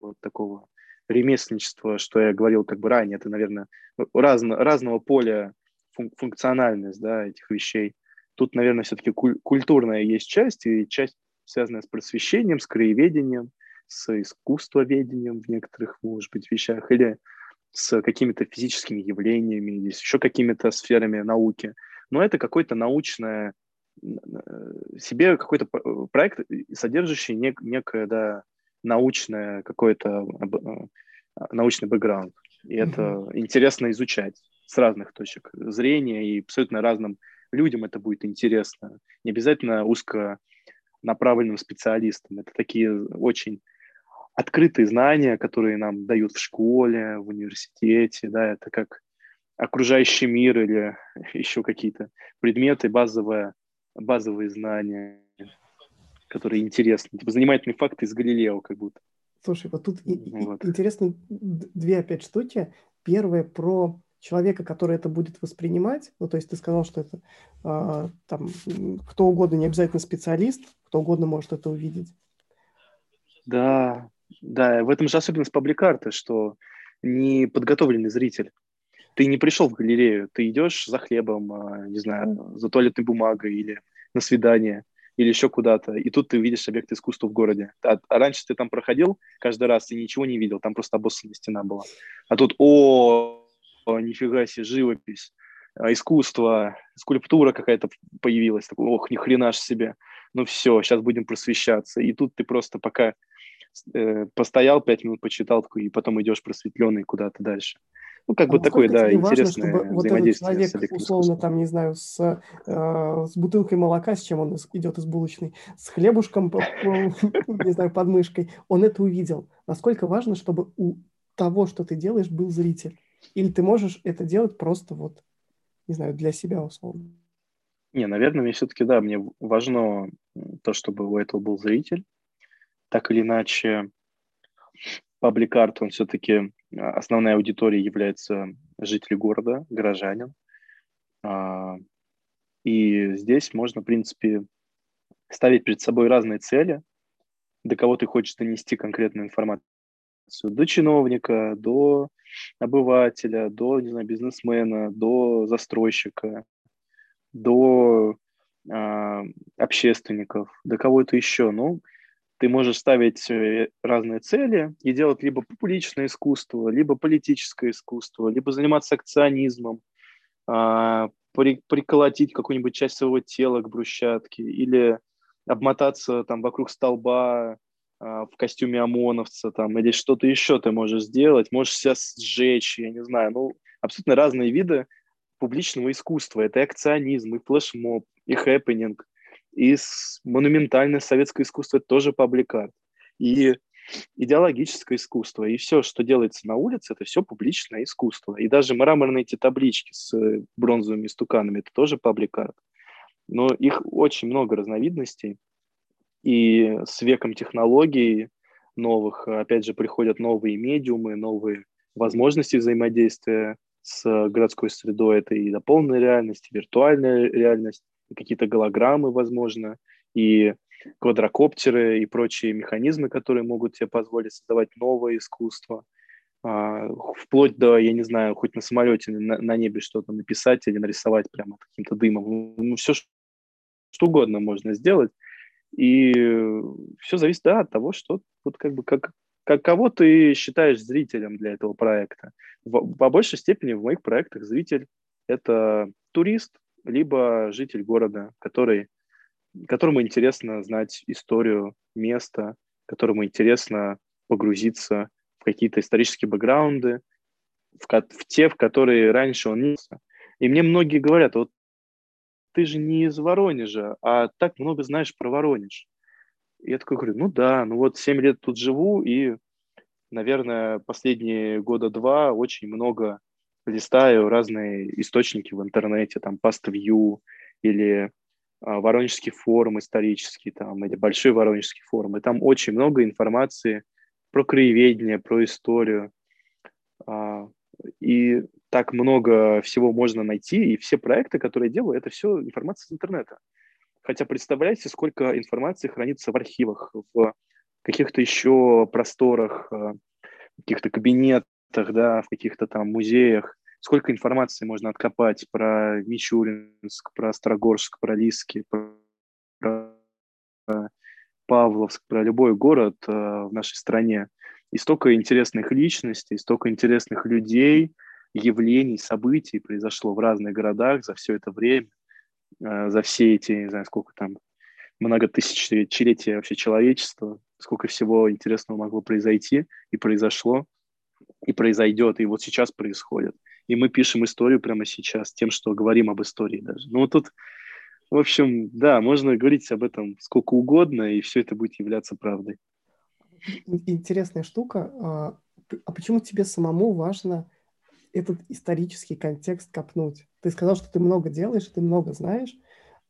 вот такого ремесленничество, что я говорил как бы ранее, это, наверное, разно, разного поля фун- функциональность да, этих вещей. Тут, наверное, все-таки куль- культурная есть часть, и часть, связанная с просвещением, с краеведением, с искусствоведением в некоторых, может быть, вещах, или с какими-то физическими явлениями, или с еще какими-то сферами науки. Но это какое-то научное, себе какой-то проект, содержащий нек- некое, да, научное какое-то э, научный бэкграунд. И это mm-hmm. интересно изучать с разных точек зрения, и абсолютно разным людям это будет интересно. Не обязательно узко направленным специалистам. Это такие очень открытые знания, которые нам дают в школе, в университете, да, это как окружающий мир или еще какие-то предметы, базовые, базовые знания которые интересны. Типа занимательные факты из Галилео как будто. Слушай, вот тут вот. интересно две опять штуки. Первое про человека, который это будет воспринимать, ну, то есть ты сказал, что это э, там кто угодно, не обязательно специалист, кто угодно может это увидеть. Да, да, в этом же особенность пабликарта, что не подготовленный зритель. Ты не пришел в галерею, ты идешь за хлебом, а, не знаю, за туалетной бумагой или на свидание или еще куда-то, и тут ты видишь объект искусства в городе. А, а раньше ты там проходил каждый раз и ничего не видел, там просто обоссанная стена была. А тут, о, нифига себе, живопись, а, искусство, скульптура какая-то появилась. Такой, ох, ни хрена ж себе. Ну все, сейчас будем просвещаться. И тут ты просто пока э, постоял пять минут, почитал, такой, и потом идешь просветленный куда-то дальше. Ну, как а бы такое, да, интересное важно, чтобы вот этот человек, условно, там, не знаю, с, э, с бутылкой молока, с чем он идет из булочной, с хлебушком, не знаю, под мышкой, он это увидел. Насколько важно, чтобы у того, что ты делаешь, был зритель. Или ты можешь это делать просто вот, не знаю, для себя условно. Не, наверное, мне все-таки, да, мне важно то, чтобы у этого был зритель. Так или иначе, паблик-арт, он все-таки основная аудитория является жители города, горожанин. А, и здесь можно, в принципе, ставить перед собой разные цели, до кого ты хочешь донести конкретную информацию. До чиновника, до обывателя, до, не знаю, бизнесмена, до застройщика, до э, общественников, до кого-то еще. Ну, ты можешь ставить э, разные цели и делать либо публичное искусство, либо политическое искусство, либо заниматься акционизмом, а, при, приколотить какую-нибудь часть своего тела к брусчатке или обмотаться там вокруг столба а, в костюме ОМОНовца там, или что-то еще ты можешь сделать, можешь себя сжечь, я не знаю, ну, абсолютно разные виды публичного искусства. Это и акционизм, и флешмоб, и хэппининг, и монументальное советское искусство – это тоже public art. И идеологическое искусство, и все, что делается на улице, это все публичное искусство. И даже мраморные эти таблички с э, бронзовыми истуканами – это тоже public art. Но их очень много разновидностей, и с веком технологий новых, опять же, приходят новые медиумы, новые возможности взаимодействия с городской средой. Это и дополненная реальность, и виртуальная реальность, какие-то голограммы, возможно, и квадрокоптеры и прочие механизмы, которые могут тебе позволить создавать новое искусство, а, вплоть до, я не знаю, хоть на самолете на, на небе что-то написать или нарисовать прямо каким-то дымом. Ну, все что угодно можно сделать. И все зависит, да, от того, что вот как бы как, как кого ты считаешь зрителем для этого проекта. В, по большей степени в моих проектах зритель – это турист, либо житель города, который, которому интересно знать историю места, которому интересно погрузиться в какие-то исторические бэкграунды, в, в те, в которые раньше он не... И мне многие говорят, вот ты же не из Воронежа, а так много знаешь про Воронеж. И я такой говорю, ну да, ну вот 7 лет тут живу, и, наверное, последние года два очень много листаю разные источники в интернете, там PastView или а, Воронежский форум исторический, там, или Большой Воронежский форум, и там очень много информации про краеведение, про историю. А, и так много всего можно найти, и все проекты, которые я делаю, это все информация из интернета. Хотя представляете, сколько информации хранится в архивах, в каких-то еще просторах, а, каких-то кабинетах, да, в каких-то там музеях, сколько информации можно откопать про Мичуринск, про Острогорск, про Лиски, про Павловск, про любой город э, в нашей стране. И столько интересных личностей, столько интересных людей, явлений, событий произошло в разных городах за все это время, э, за все эти, не знаю, сколько там, многотысячелетия вообще человечества, сколько всего интересного могло произойти и произошло и произойдет, и вот сейчас происходит. И мы пишем историю прямо сейчас, тем, что говорим об истории даже. Ну, тут, в общем, да, можно говорить об этом сколько угодно, и все это будет являться правдой. Интересная штука. А, а почему тебе самому важно этот исторический контекст копнуть? Ты сказал, что ты много делаешь, ты много знаешь,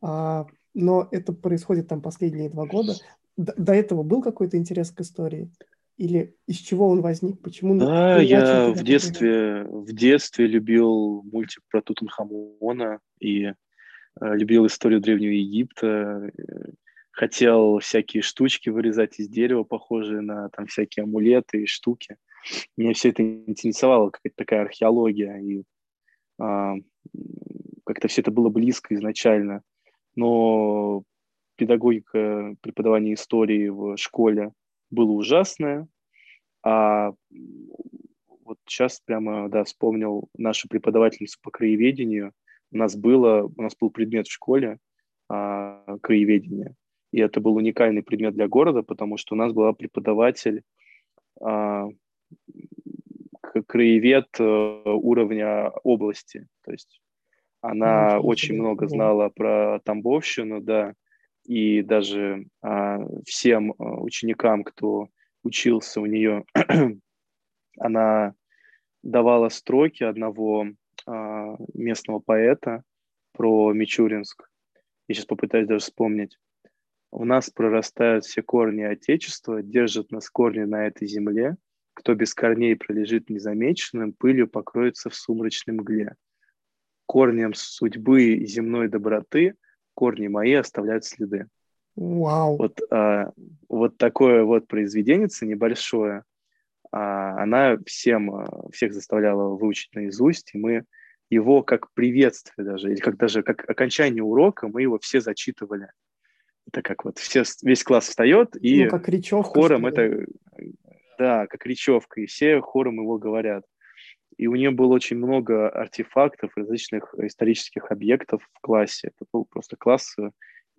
а, но это происходит там последние два года. До этого был какой-то интерес к истории? Или из чего он возник? Почему? Да, я в детстве, в детстве любил мультик про Тутанхамона и э, любил историю Древнего Египта. Э, хотел всякие штучки вырезать из дерева, похожие на там всякие амулеты и штуки. Меня все это интересовало, какая-то такая археология, и а, как-то все это было близко изначально. Но педагогика преподавания истории в школе было ужасное, а вот сейчас прямо, да, вспомнил нашу преподавательницу по краеведению. У нас было, у нас был предмет в школе а, краеведения, и это был уникальный предмет для города, потому что у нас была преподаватель а, краевед э, уровня области, то есть она Очень очень много знала про Тамбовщину, да, и даже а, всем а, ученикам, кто учился у нее, она давала строки одного а, местного поэта про Мичуринск. Я сейчас попытаюсь даже вспомнить. У нас прорастают все корни Отечества, держат нас корни на этой земле. Кто без корней пролежит незамеченным, пылью покроется в сумрачной мгле. Корнем судьбы земной доброты корни мои оставляют следы. Вау. Вот, а, вот такое вот произведение небольшое, а, она всем, а, всех заставляла выучить наизусть, и мы его как приветствие даже, или как даже как окончание урока, мы его все зачитывали. Это как вот все, весь класс встает, и ну, как речевка, хором это, да, как речевка, и все хором его говорят. И у нее было очень много артефактов, различных исторических объектов в классе. Это был просто класс э,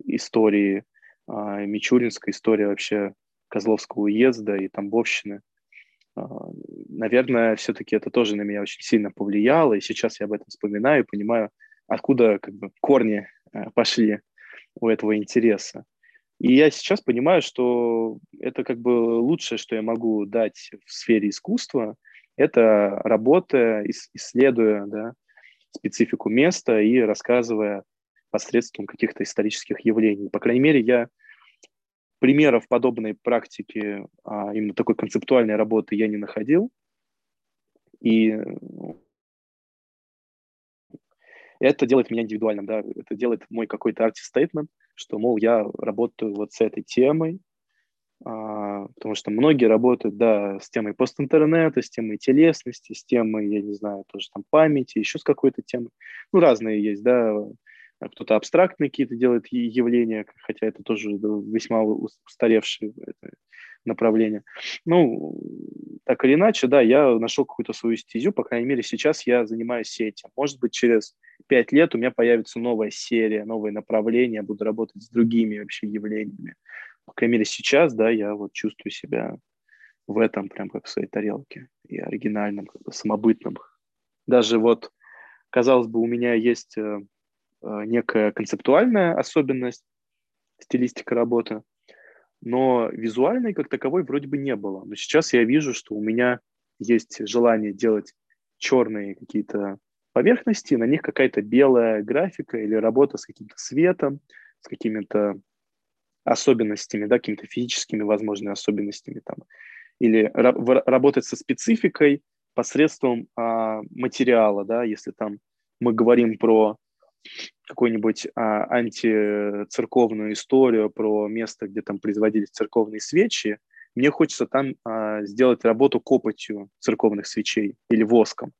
истории, а, Мичуринская история вообще Козловского уезда и Тамбовщины. А, наверное, все-таки это тоже на меня очень сильно повлияло, и сейчас я об этом вспоминаю и понимаю, откуда как бы корни э, пошли у этого интереса. И я сейчас понимаю, что это как бы лучшее, что я могу дать в сфере искусства, это работа, исследуя да, специфику места и рассказывая посредством каких-то исторических явлений. По крайней мере, я примеров подобной практики, а, именно такой концептуальной работы я не находил. И ну, это делает меня индивидуальным, да, это делает мой какой-то артист-стейтмент, что, мол, я работаю вот с этой темой, потому что многие работают, да, с темой постинтернета, с темой телесности, с темой, я не знаю, тоже там памяти, еще с какой-то темой. Ну, разные есть, да, а кто-то абстрактные какие-то делает явления, хотя это тоже весьма устаревшее направление. Ну, так или иначе, да, я нашел какую-то свою стезю, по крайней мере, сейчас я занимаюсь этим. Может быть, через пять лет у меня появится новая серия, новое направление, я буду работать с другими вообще явлениями. По крайней мере, сейчас, да, я вот чувствую себя в этом прям как в своей тарелке и оригинальном, как бы самобытном. Даже вот, казалось бы, у меня есть э, Э, некая концептуальная особенность, стилистика работы, но визуальной как таковой вроде бы не было. Но сейчас я вижу, что у меня есть желание делать черные какие-то поверхности, на них какая-то белая графика или работа с каким-то светом, с какими-то особенностями, да, какими-то физическими, возможно, особенностями там, или работать со спецификой посредством а, материала, да, если там мы говорим про какую-нибудь а, антицерковную историю про место, где там производились церковные свечи, мне хочется там а, сделать работу копотью церковных свечей или воском.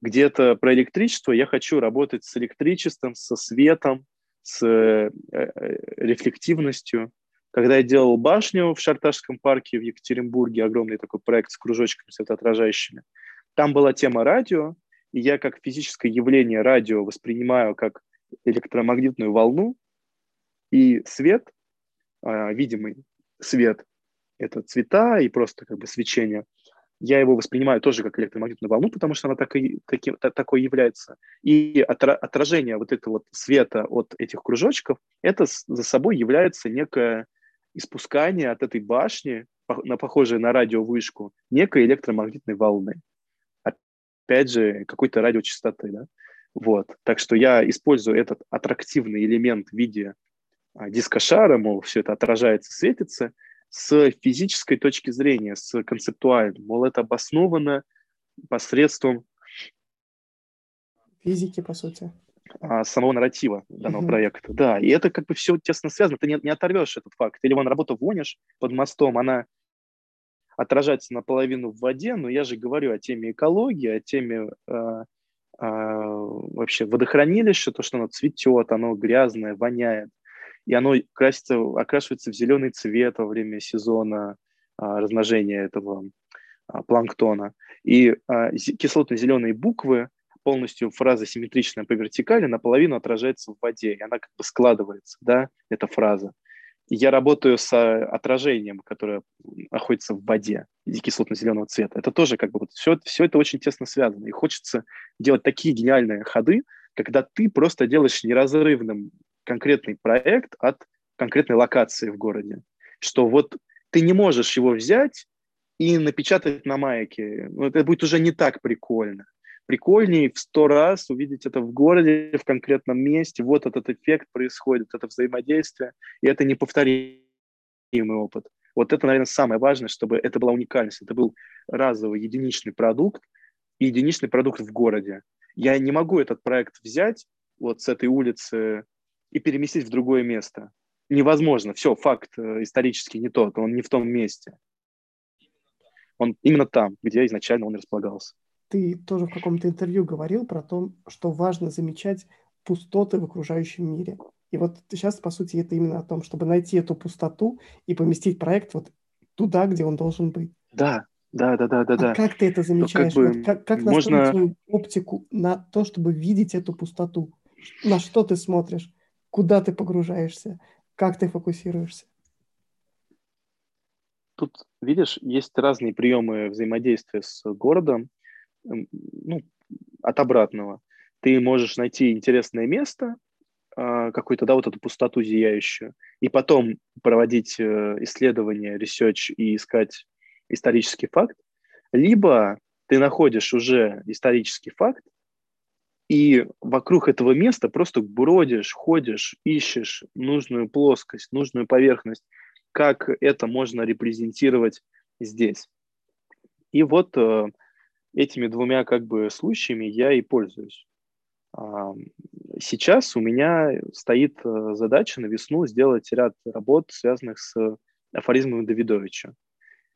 Где-то про электричество я хочу работать с электричеством, со светом, с э, э, рефлективностью. Когда я делал башню в Шарташском парке в Екатеринбурге, огромный такой проект с кружочками светоотражающими, там была тема радио, и я как физическое явление радио воспринимаю как электромагнитную волну, и свет, а, видимый свет, это цвета и просто как бы свечение, я его воспринимаю тоже как электромагнитную волну, потому что она так и, таким, такой является. И отражение вот этого вот света от этих кружочков, это за собой является некое испускание от этой башни, на похожее на радиовышку, некой электромагнитной волны опять же, какой-то радиочастоты, да. Вот. Так что я использую этот аттрактивный элемент в виде а, дискошара, мол, все это отражается, светится, с физической точки зрения, с концептуальной. Мол, это обосновано посредством физики, по сути. А, самого нарратива данного uh-huh. проекта. Да, и это как бы все тесно связано. Ты не, не оторвешь этот факт. Или вон работу вонишь под мостом, она отражается наполовину в воде, но я же говорю о теме экологии, о теме э, э, вообще водохранилища, то, что оно цветет, оно грязное, воняет, и оно красится, окрашивается в зеленый цвет во время сезона э, размножения этого э, планктона. И э, кислотно-зеленые буквы – полностью фраза симметричная по вертикали, наполовину отражается в воде, и она как бы складывается, да, эта фраза. И я работаю с а, отражением, которое находится в воде кислотно-зеленого цвета. Это тоже как бы вот все, все это очень тесно связано. И хочется делать такие гениальные ходы, когда ты просто делаешь неразрывным конкретный проект от конкретной локации в городе. Что вот ты не можешь его взять и напечатать на майке. Ну, это будет уже не так прикольно прикольнее в сто раз увидеть это в городе, в конкретном месте. Вот этот эффект происходит, это взаимодействие, и это неповторимый опыт. Вот это, наверное, самое важное, чтобы это была уникальность, это был разовый единичный продукт, и единичный продукт в городе. Я не могу этот проект взять вот с этой улицы и переместить в другое место. Невозможно. Все, факт э, исторически не тот, он не в том месте. Он именно там, где изначально он располагался ты тоже в каком-то интервью говорил про то, что важно замечать пустоты в окружающем мире. И вот сейчас, по сути, это именно о том, чтобы найти эту пустоту и поместить проект вот туда, где он должен быть. Да, да, да, да, да. А да. как ты это замечаешь? Как, бы вот как, как настроить можно... свою оптику на то, чтобы видеть эту пустоту? На что ты смотришь? Куда ты погружаешься? Как ты фокусируешься? Тут, видишь, есть разные приемы взаимодействия с городом ну, от обратного. Ты можешь найти интересное место, а, какую-то, да, вот эту пустоту зияющую, и потом проводить э, исследования, research и искать исторический факт, либо ты находишь уже исторический факт, и вокруг этого места просто бродишь, ходишь, ищешь нужную плоскость, нужную поверхность, как это можно репрезентировать здесь. И вот э, этими двумя как бы случаями я и пользуюсь. Сейчас у меня стоит э, задача на весну сделать ряд работ, связанных с афоризмами Давидовича.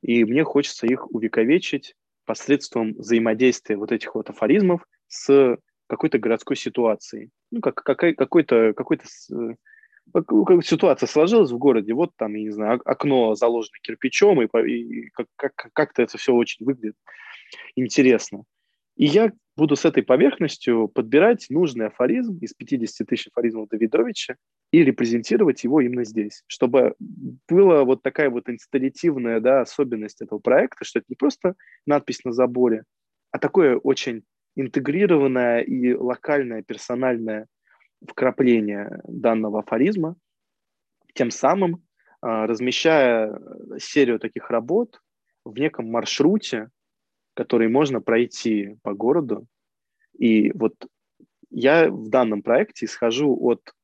И мне хочется их увековечить посредством взаимодействия вот этих вот афоризмов с какой-то городской ситуацией. Ну, как, какая, какой-то, какой-то как ситуация сложилась в городе, вот там, я не знаю, окно заложено кирпичом, и, и как, как, как-то это все очень выглядит интересно. И я буду с этой поверхностью подбирать нужный афоризм из 50 тысяч афоризмов Давидовича и репрезентировать его именно здесь, чтобы была вот такая вот инсталлятивная да, особенность этого проекта, что это не просто надпись на заборе, а такое очень интегрированное и локальное, персональное вкрапление данного афоризма, тем самым а, размещая серию таких работ в неком маршруте, который можно пройти по городу. И вот я в данном проекте исхожу от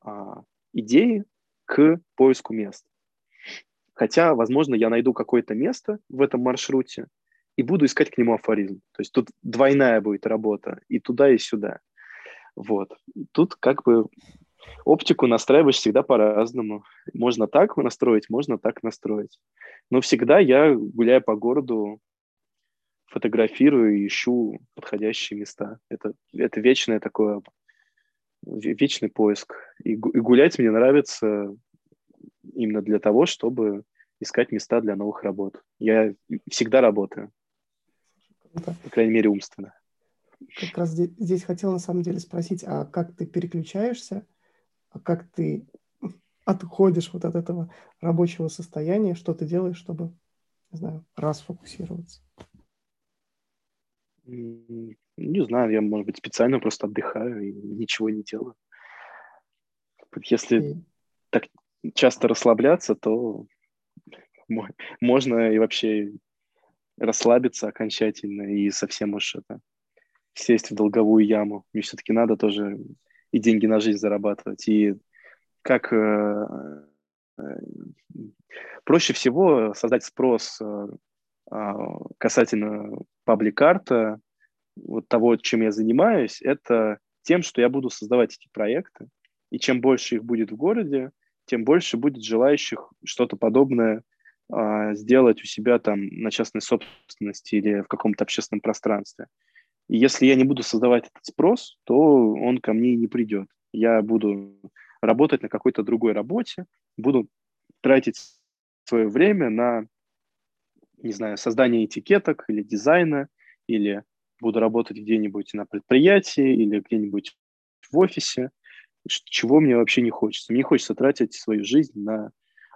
а, идеи к поиску мест. Хотя, возможно, я найду какое-то место в этом маршруте и буду искать к нему афоризм. То есть тут двойная будет работа и туда, и сюда. Вот. Тут как бы оптику настраиваешь всегда по-разному. Можно так настроить, можно так настроить. Но всегда я, гуляя по городу, фотографирую и ищу подходящие места. Это, это вечное такое, вечный поиск. И, и гулять мне нравится именно для того, чтобы искать места для новых работ. Я всегда работаю. Круто. По крайней мере, умственно. Как раз здесь, здесь хотел на самом деле спросить, а как ты переключаешься, а как ты отходишь вот от этого рабочего состояния, что ты делаешь, чтобы, не знаю, расфокусироваться? Не знаю, я, может быть, специально просто отдыхаю и ничего не делаю. Если mm. так часто расслабляться, то можно и вообще расслабиться окончательно и совсем уж это сесть в долговую яму. Мне все-таки надо тоже и деньги на жизнь зарабатывать. И как э, проще всего создать спрос а, касательно паблик-арта, вот того, чем я занимаюсь, это тем, что я буду создавать эти проекты. И чем больше их будет в городе, тем больше будет желающих что-то подобное сделать у себя там на частной собственности или в каком-то общественном пространстве. И если я не буду создавать этот спрос, то он ко мне и не придет. Я буду работать на какой-то другой работе, буду тратить свое время на, не знаю, создание этикеток или дизайна, или буду работать где-нибудь на предприятии или где-нибудь в офисе, чего мне вообще не хочется. Мне хочется тратить свою жизнь на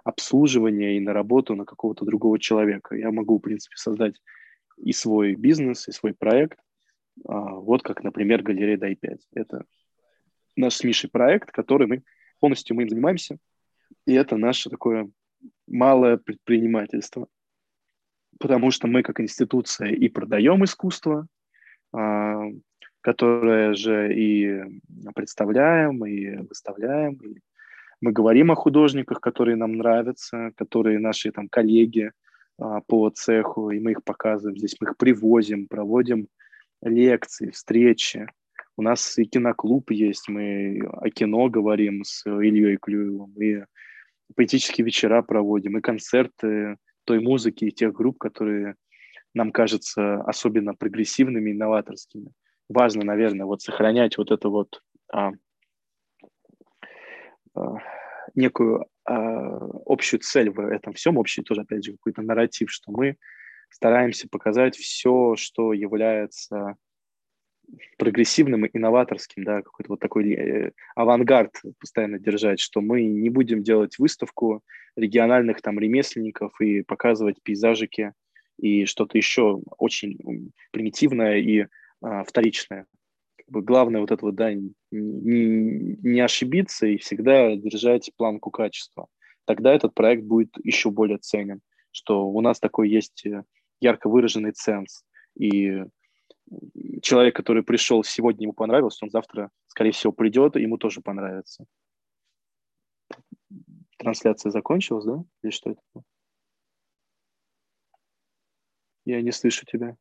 обслуживание и на работу на какого-то другого человека. Я могу, в принципе, создать и свой бизнес, и свой проект. А, вот как, например, галерея Дай 5. Это наш с Мишей проект, который мы полностью мы им занимаемся. И это наше такое малое предпринимательство. Потому что мы как институция и продаем искусство, а, которое же и представляем, и выставляем, и мы говорим о художниках, которые нам нравятся, которые наши там коллеги а, по цеху, и мы их показываем здесь, мы их привозим, проводим лекции, встречи. У нас и киноклуб есть, мы о кино говорим с Ильей Клюевым, и поэтические вечера проводим, и концерты той музыки и тех групп, которые нам кажутся особенно прогрессивными, инноваторскими. Важно, наверное, вот сохранять вот это вот а, некую а, общую цель в этом всем, общий тоже, опять же, какой-то нарратив, что мы стараемся показать все, что является прогрессивным и инноваторским, да, какой-то вот такой э, авангард постоянно держать, что мы не будем делать выставку региональных там ремесленников и показывать пейзажики и что-то еще очень примитивное и а, вторичное бы главное вот это вот, да, не, не ошибиться и всегда держать планку качества. Тогда этот проект будет еще более ценен, что у нас такой есть э, ярко выраженный ценз. И человек, который пришел сегодня, ему понравилось, он завтра, скорее всего, придет, и ему тоже понравится. Трансляция закончилась, да? Или что это? Я не слышу тебя.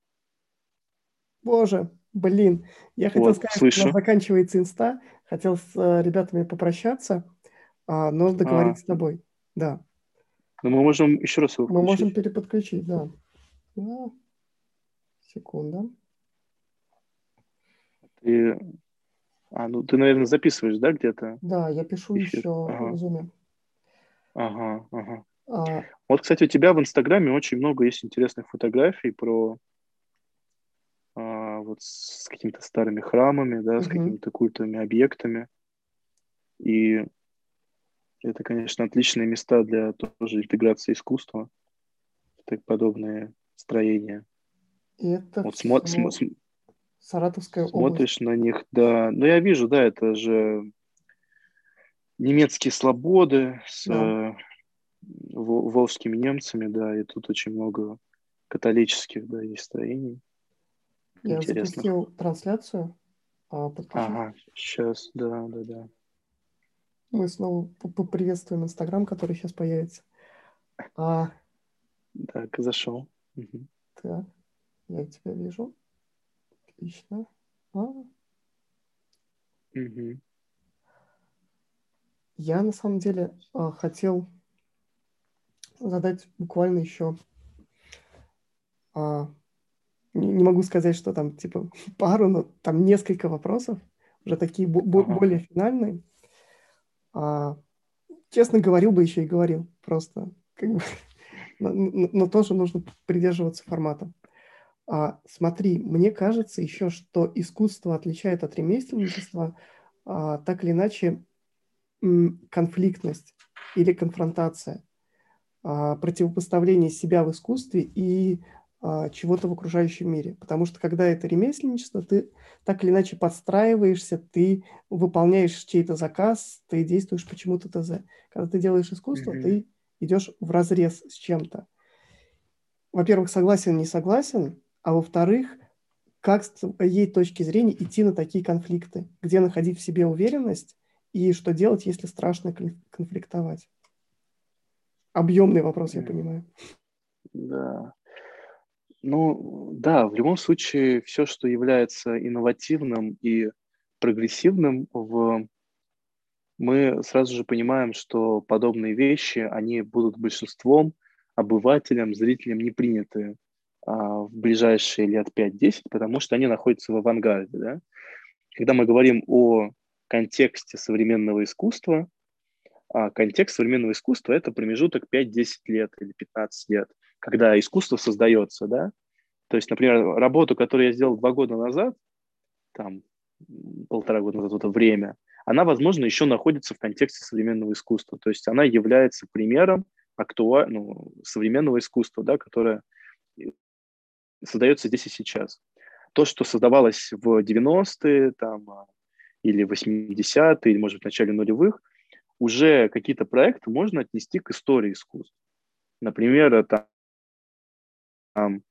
Боже, Блин, я хотел вот, сказать, слышу. что у нас заканчивается инста. Хотел с э, ребятами попрощаться, а, но договориться а. с тобой. Да. Но мы можем еще раз его Мы можем переподключить, да. Ну, секунда. Ты... А, ну ты, наверное, записываешь, да, где-то? Да, я пишу эфир. еще ага. в Zoom. Ага, ага. А... Вот, кстати, у тебя в Инстаграме очень много есть интересных фотографий про вот с какими-то старыми храмами, да, mm-hmm. с какими-то культовыми объектами. И это, конечно, отличные места для тоже интеграции искусства, так подобные строения. И это вот смо- смо- см- Саратовская смотришь область. на них, да. Ну, я вижу, да, это же немецкие слободы с да. э, волжскими немцами, да, и тут очень много католических, да, есть строений. Я Интересно. запустил трансляцию. А, ага, сейчас, да, да, да. Мы снова поприветствуем Инстаграм, который сейчас появится. А... Так, зашел. Угу. Так, я тебя вижу. Отлично. А? Угу. Я на самом деле а, хотел задать буквально еще а, не могу сказать, что там типа пару, но там несколько вопросов, уже такие бо- ага. более финальные. А, честно, говорил бы еще и говорил, просто как бы, но, но, тоже нужно придерживаться формата. А, смотри, мне кажется еще, что искусство отличает от ремесленничества а, так или иначе конфликтность или конфронтация, а, противопоставление себя в искусстве и чего-то в окружающем мире. Потому что когда это ремесленничество, ты так или иначе подстраиваешься, ты выполняешь чей-то заказ, ты действуешь почему-то ТЗ. Когда ты делаешь искусство, mm-hmm. ты идешь в разрез с чем-то. Во-первых, согласен, не согласен, а во-вторых, как с твоей точки зрения идти на такие конфликты, где находить в себе уверенность и что делать, если страшно конфликтовать. Объемный вопрос, я понимаю. Да. Ну, да, в любом случае, все, что является инновативным и прогрессивным, в... мы сразу же понимаем, что подобные вещи, они будут большинством обывателям, зрителям не приняты а, в ближайшие лет 5-10, потому что они находятся в авангарде. Да? Когда мы говорим о контексте современного искусства, а контекст современного искусства – это промежуток 5-10 лет или 15 лет – когда искусство создается, да, то есть, например, работу, которую я сделал два года назад, там, полтора года назад, это время, она, возможно, еще находится в контексте современного искусства, то есть она является примером актуа... ну, современного искусства, да, которое создается здесь и сейчас. То, что создавалось в 90-е там, или 80-е, или, может быть, в начале нулевых, уже какие-то проекты можно отнести к истории искусства. Например, там, там,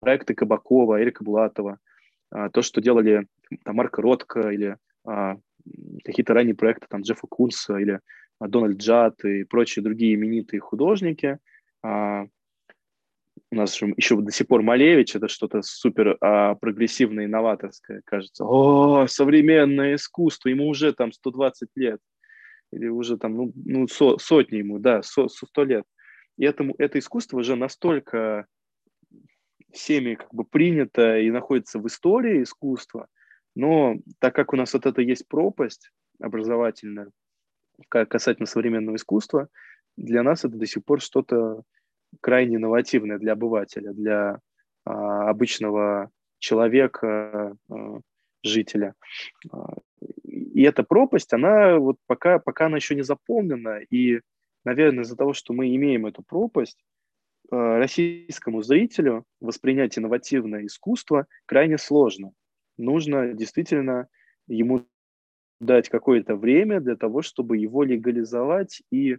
проекты Кабакова, Эрика Булатова, а, то, что делали там, Марк Ротко или а, какие-то ранние проекты там, Джеффа Кунса или а, Дональд Джад и прочие другие именитые художники. У нас еще до сих пор Малевич, это что-то супер а, прогрессивное, инноваторское, кажется. О, современное искусство, ему уже там 120 лет. Или уже там, ну, ну со, сотни ему, да, со, 100 лет. И этому, это искусство уже настолько всеми как бы принято и находится в истории искусства, но так как у нас вот это есть пропасть образовательная касательно современного искусства, для нас это до сих пор что-то крайне инновативное для обывателя, для а, обычного человека, а, жителя. А, и эта пропасть, она вот пока, пока она еще не заполнена, и наверное, из-за того, что мы имеем эту пропасть, э, российскому зрителю воспринять инновативное искусство крайне сложно. Нужно действительно ему дать какое-то время для того, чтобы его легализовать и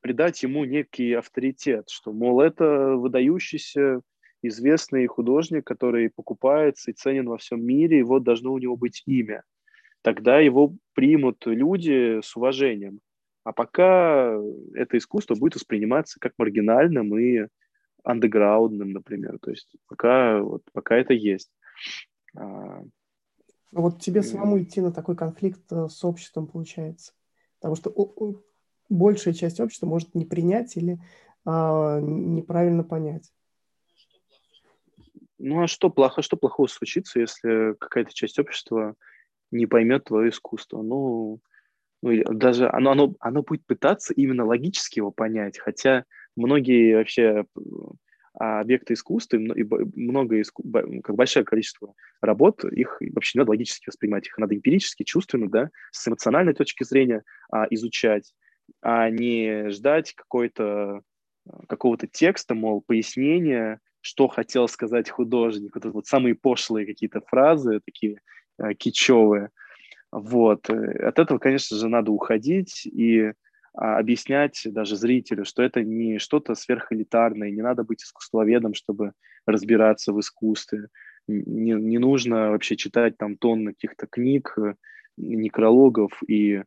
придать ему некий авторитет, что, мол, это выдающийся известный художник, который покупается и ценен во всем мире, и вот должно у него быть имя. Тогда его примут люди с уважением. А пока это искусство будет восприниматься как маргинальным и андеграундным, например. То есть пока, вот, пока это есть. А, ну вот тебе самому идти на такой конфликт э, с обществом получается. Потому что большая часть общества может не принять или а, неправильно понять. Ну а что плохо, что плохого случится, если какая-то часть общества не поймет твое искусство? Ну, ну, даже оно, оно, оно будет пытаться именно логически его понять, хотя многие вообще а, объекты искусства и много, как большое количество работ, их вообще не надо логически воспринимать, их надо эмпирически, чувственно, да, с эмоциональной точки зрения а, изучать, а не ждать какой-то какого-то текста, мол, пояснения, что хотел сказать художник, вот, вот самые пошлые какие-то фразы, такие а, кичевые – вот. Э, от этого, конечно же, надо уходить и а, объяснять даже зрителю, что это не что-то сверхэлитарное, не надо быть искусствоведом, чтобы разбираться в искусстве. Не, не нужно вообще читать там тонны каких-то книг, э, некрологов и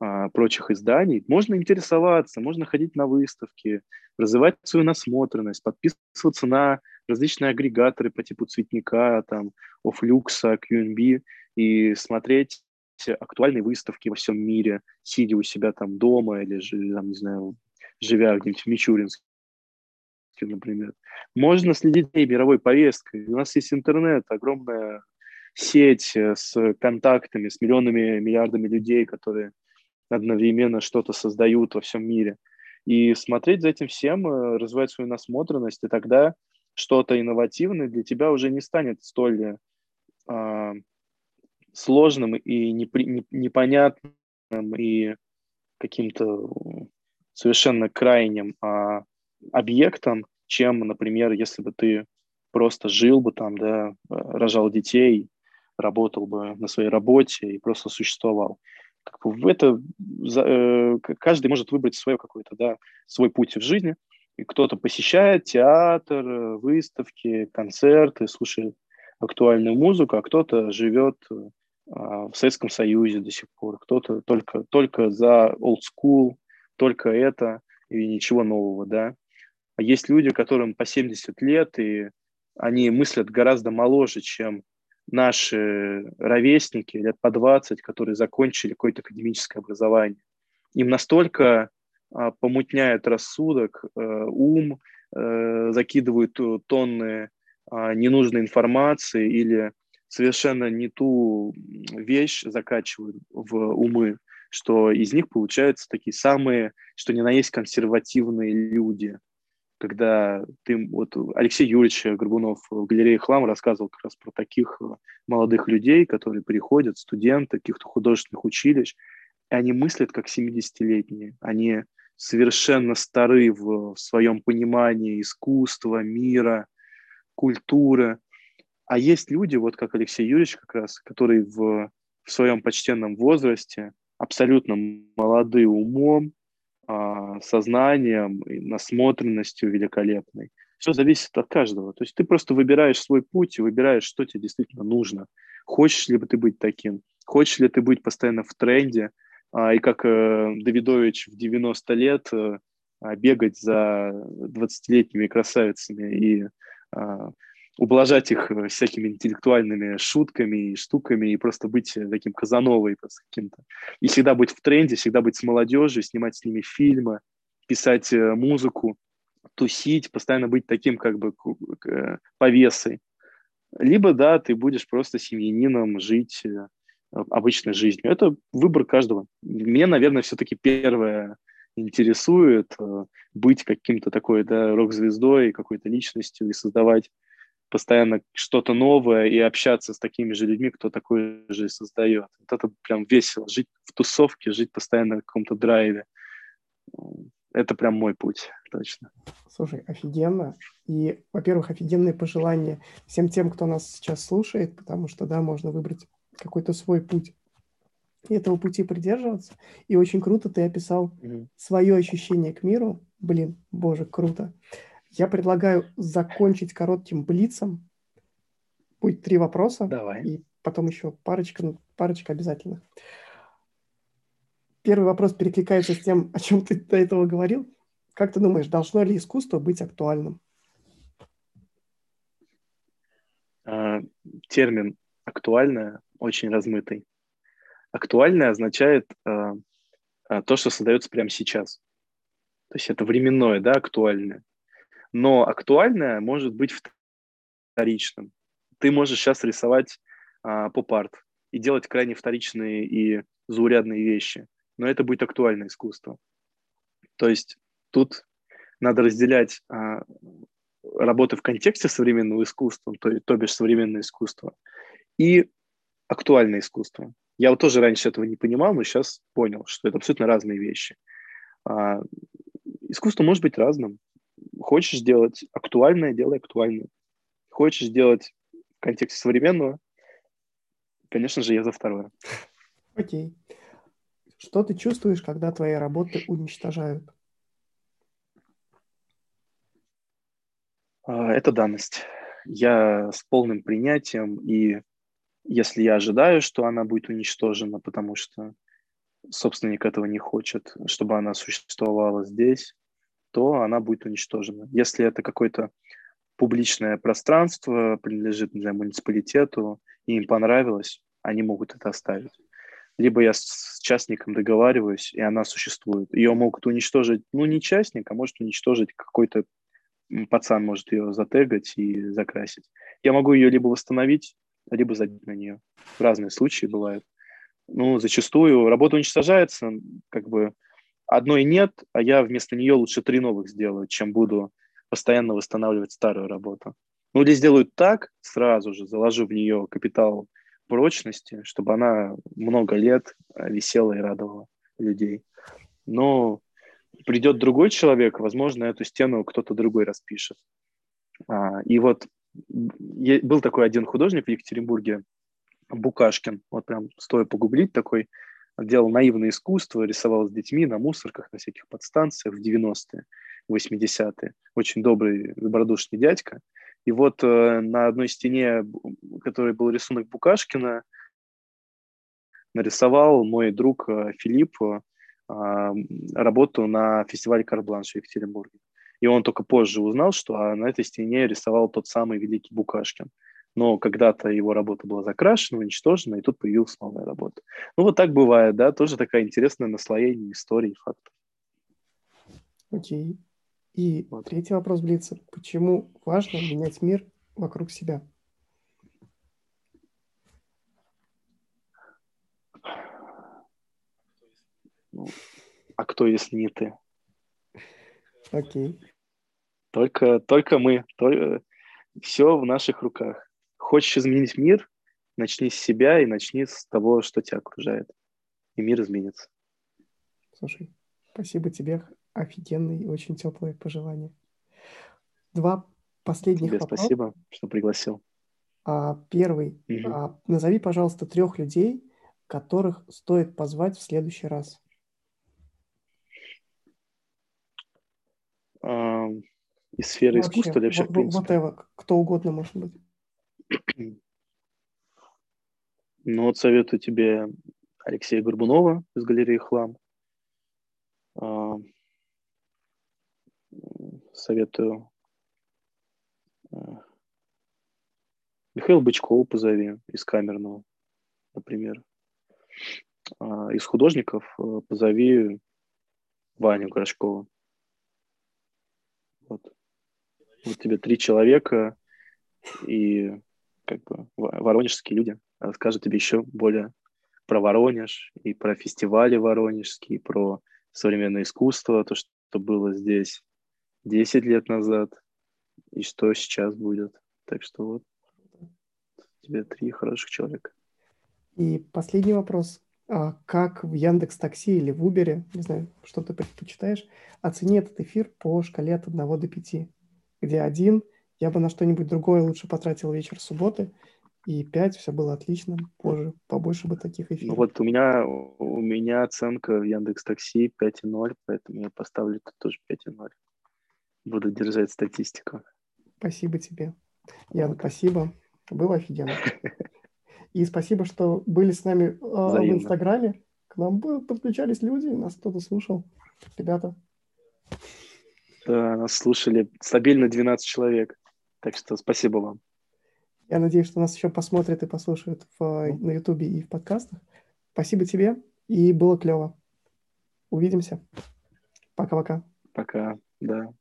а, прочих изданий. Можно интересоваться, можно ходить на выставки, развивать свою насмотренность, подписываться на различные агрегаторы по типу Цветника, там, Офлюкса, QNB и смотреть актуальные выставки во всем мире, сидя у себя там дома или, там, не знаю, живя где-нибудь в Мичуринске, например. Можно следить за мировой повесткой. У нас есть интернет, огромная сеть э, с контактами, с миллионами, миллиардами людей, которые одновременно что-то создают во всем мире. И смотреть за этим всем, э, развивать свою насмотренность, и тогда что-то инновативное для тебя уже не станет столь э, сложным и непонятным и каким-то совершенно крайним а, объектом, чем, например, если бы ты просто жил бы там, да, рожал детей, работал бы на своей работе и просто существовал. Как бы это э, каждый может выбрать свое какое-то, да, свой путь в жизни. И кто-то посещает театр, выставки, концерты, слушает актуальную музыку, а кто-то живет а, в Советском Союзе до сих пор, кто-то только, только за old school, только это и ничего нового, да. А есть люди, которым по 70 лет, и они мыслят гораздо моложе, чем наши ровесники лет по 20, которые закончили какое-то академическое образование. Им настолько а, помутняет рассудок, э, ум, э, закидывают тонны а, ненужной информации или совершенно не ту вещь закачивают в умы, что из них получаются такие самые, что ни на есть консервативные люди. Когда ты, вот Алексей Юрьевич Горбунов в галерее «Хлам» рассказывал как раз про таких э, молодых людей, которые приходят, студенты каких-то художественных училищ, и они мыслят как 70-летние. Они совершенно стары в, в своем понимании искусства, мира, культуры. А есть люди, вот как Алексей Юрьевич как раз, который в, в своем почтенном возрасте, абсолютно молодые умом, а, сознанием, насмотренностью великолепной. Все зависит от каждого. То есть ты просто выбираешь свой путь и выбираешь, что тебе действительно нужно. Хочешь ли ты быть таким? Хочешь ли ты быть постоянно в тренде? А, и как э, Давидович в 90 лет э, бегать за 20-летними красавицами и а, ублажать их э, всякими интеллектуальными шутками и штуками и просто быть э, таким казановой просто каким-то. И всегда быть в тренде, всегда быть с молодежью, снимать с ними фильмы, писать э, музыку, тусить, постоянно быть таким как бы повесой. Либо, да, ты будешь просто семьянином, жить обычной жизнью. Это выбор каждого. Мне, наверное, все-таки первое интересует быть каким-то такой, да, рок-звездой, какой-то личностью и создавать постоянно что-то новое и общаться с такими же людьми, кто такой же создает. Вот это прям весело. Жить в тусовке, жить постоянно в каком-то драйве. Это прям мой путь, точно. Слушай, офигенно. И, во-первых, офигенные пожелания всем тем, кто нас сейчас слушает, потому что, да, можно выбрать какой-то свой путь и этого пути придерживаться. И очень круто ты описал mm-hmm. свое ощущение к миру. Блин, боже, круто. Я предлагаю закончить коротким блицом. Будет три вопроса. Давай. И потом еще парочка, парочка обязательно. Первый вопрос перекликается с тем, о чем ты до этого говорил. Как ты думаешь, должно ли искусство быть актуальным? А, термин «актуальное» очень размытый. Актуальное означает а, а, то, что создается прямо сейчас. То есть это временное, да, актуальное но актуальное может быть вторичным. Ты можешь сейчас рисовать а, поп-арт и делать крайне вторичные и заурядные вещи, но это будет актуальное искусство. То есть тут надо разделять а, работы в контексте современного искусства, то, то бишь современное искусство, и актуальное искусство. Я вот тоже раньше этого не понимал, но сейчас понял, что это абсолютно разные вещи. А, искусство может быть разным. Хочешь сделать актуальное, делай актуальное. Хочешь сделать в контексте современного, конечно же, я за второе. Окей. Что ты чувствуешь, когда твои работы уничтожают? А, это данность. Я с полным принятием, и если я ожидаю, что она будет уничтожена, потому что собственник этого не хочет, чтобы она существовала здесь, то она будет уничтожена. Если это какое-то публичное пространство, принадлежит, не муниципалитету, и им понравилось, они могут это оставить. Либо я с частником договариваюсь, и она существует. Ее могут уничтожить, ну, не частник, а может уничтожить какой-то пацан, может ее затегать и закрасить. Я могу ее либо восстановить, либо забить на нее. Разные случаи бывают. Ну, зачастую работа уничтожается, как бы одной нет, а я вместо нее лучше три новых сделаю, чем буду постоянно восстанавливать старую работу. Ну или сделаю так, сразу же заложу в нее капитал прочности, чтобы она много лет э, висела и радовала людей. Но придет другой человек, возможно, эту стену кто-то другой распишет. А, и вот был такой один художник в Екатеринбурге, Букашкин, вот прям стоит погуглить такой, делал наивное искусство, рисовал с детьми на мусорках, на всяких подстанциях в 90-е, 80-е. Очень добрый, добродушный дядька. И вот э, на одной стене, который был рисунок Букашкина, нарисовал мой друг э, Филипп а, работу на фестивале Карбланш в Екатеринбурге. И он только позже узнал, что а, на этой стене рисовал тот самый великий Букашкин. Но когда-то его работа была закрашена, уничтожена, и тут появилась новая работа. Ну, вот так бывает, да, тоже такая интересная наслоение истории и фактов. Окей. И вот. третий вопрос Блица. Почему важно менять мир вокруг себя? Ну, а кто, если не ты? Окей. Только, только мы. Только... Все в наших руках. Хочешь изменить мир, начни с себя и начни с того, что тебя окружает. И мир изменится. Слушай, спасибо тебе. Офигенные и очень теплые пожелания. Два последних Тебе вопроса. спасибо, что пригласил. А, первый. Угу. А, назови, пожалуйста, трех людей, которых стоит позвать в следующий раз. Из сферы вообще, искусства или вообще в принципе? Whatever, кто угодно может быть. Ну вот советую тебе Алексея Горбунова из галереи «Хлам». А, советую э, Михаил Бычкова позови из камерного, например. А, из художников позови Ваню Горшкова. Вот. вот тебе три человека и как бы воронежские люди расскажут тебе еще более про Воронеж и про фестивали воронежские, про современное искусство, то, что было здесь 10 лет назад и что сейчас будет. Так что вот тебе три хороших человека. И последний вопрос. А как в Яндекс Такси или в Убере, не знаю, что ты предпочитаешь, оцени этот эфир по шкале от 1 до 5, где один я бы на что-нибудь другое лучше потратил вечер субботы, и 5 все было отлично, позже побольше бы таких эфиров. Ну вот у меня, у меня оценка в Яндекс Такси 5,0, поэтому я поставлю тут тоже 5,0. Буду держать статистику. Спасибо тебе. Ян, вот. спасибо. Было офигенно. И спасибо, что были с нами э, в Инстаграме. К нам подключались люди, нас кто-то слушал. Ребята. Да, нас слушали стабильно 12 человек. Так что спасибо вам. Я надеюсь, что нас еще посмотрят и послушают в, на Ютубе и в подкастах. Спасибо тебе, и было клево. Увидимся. Пока-пока. Пока, да.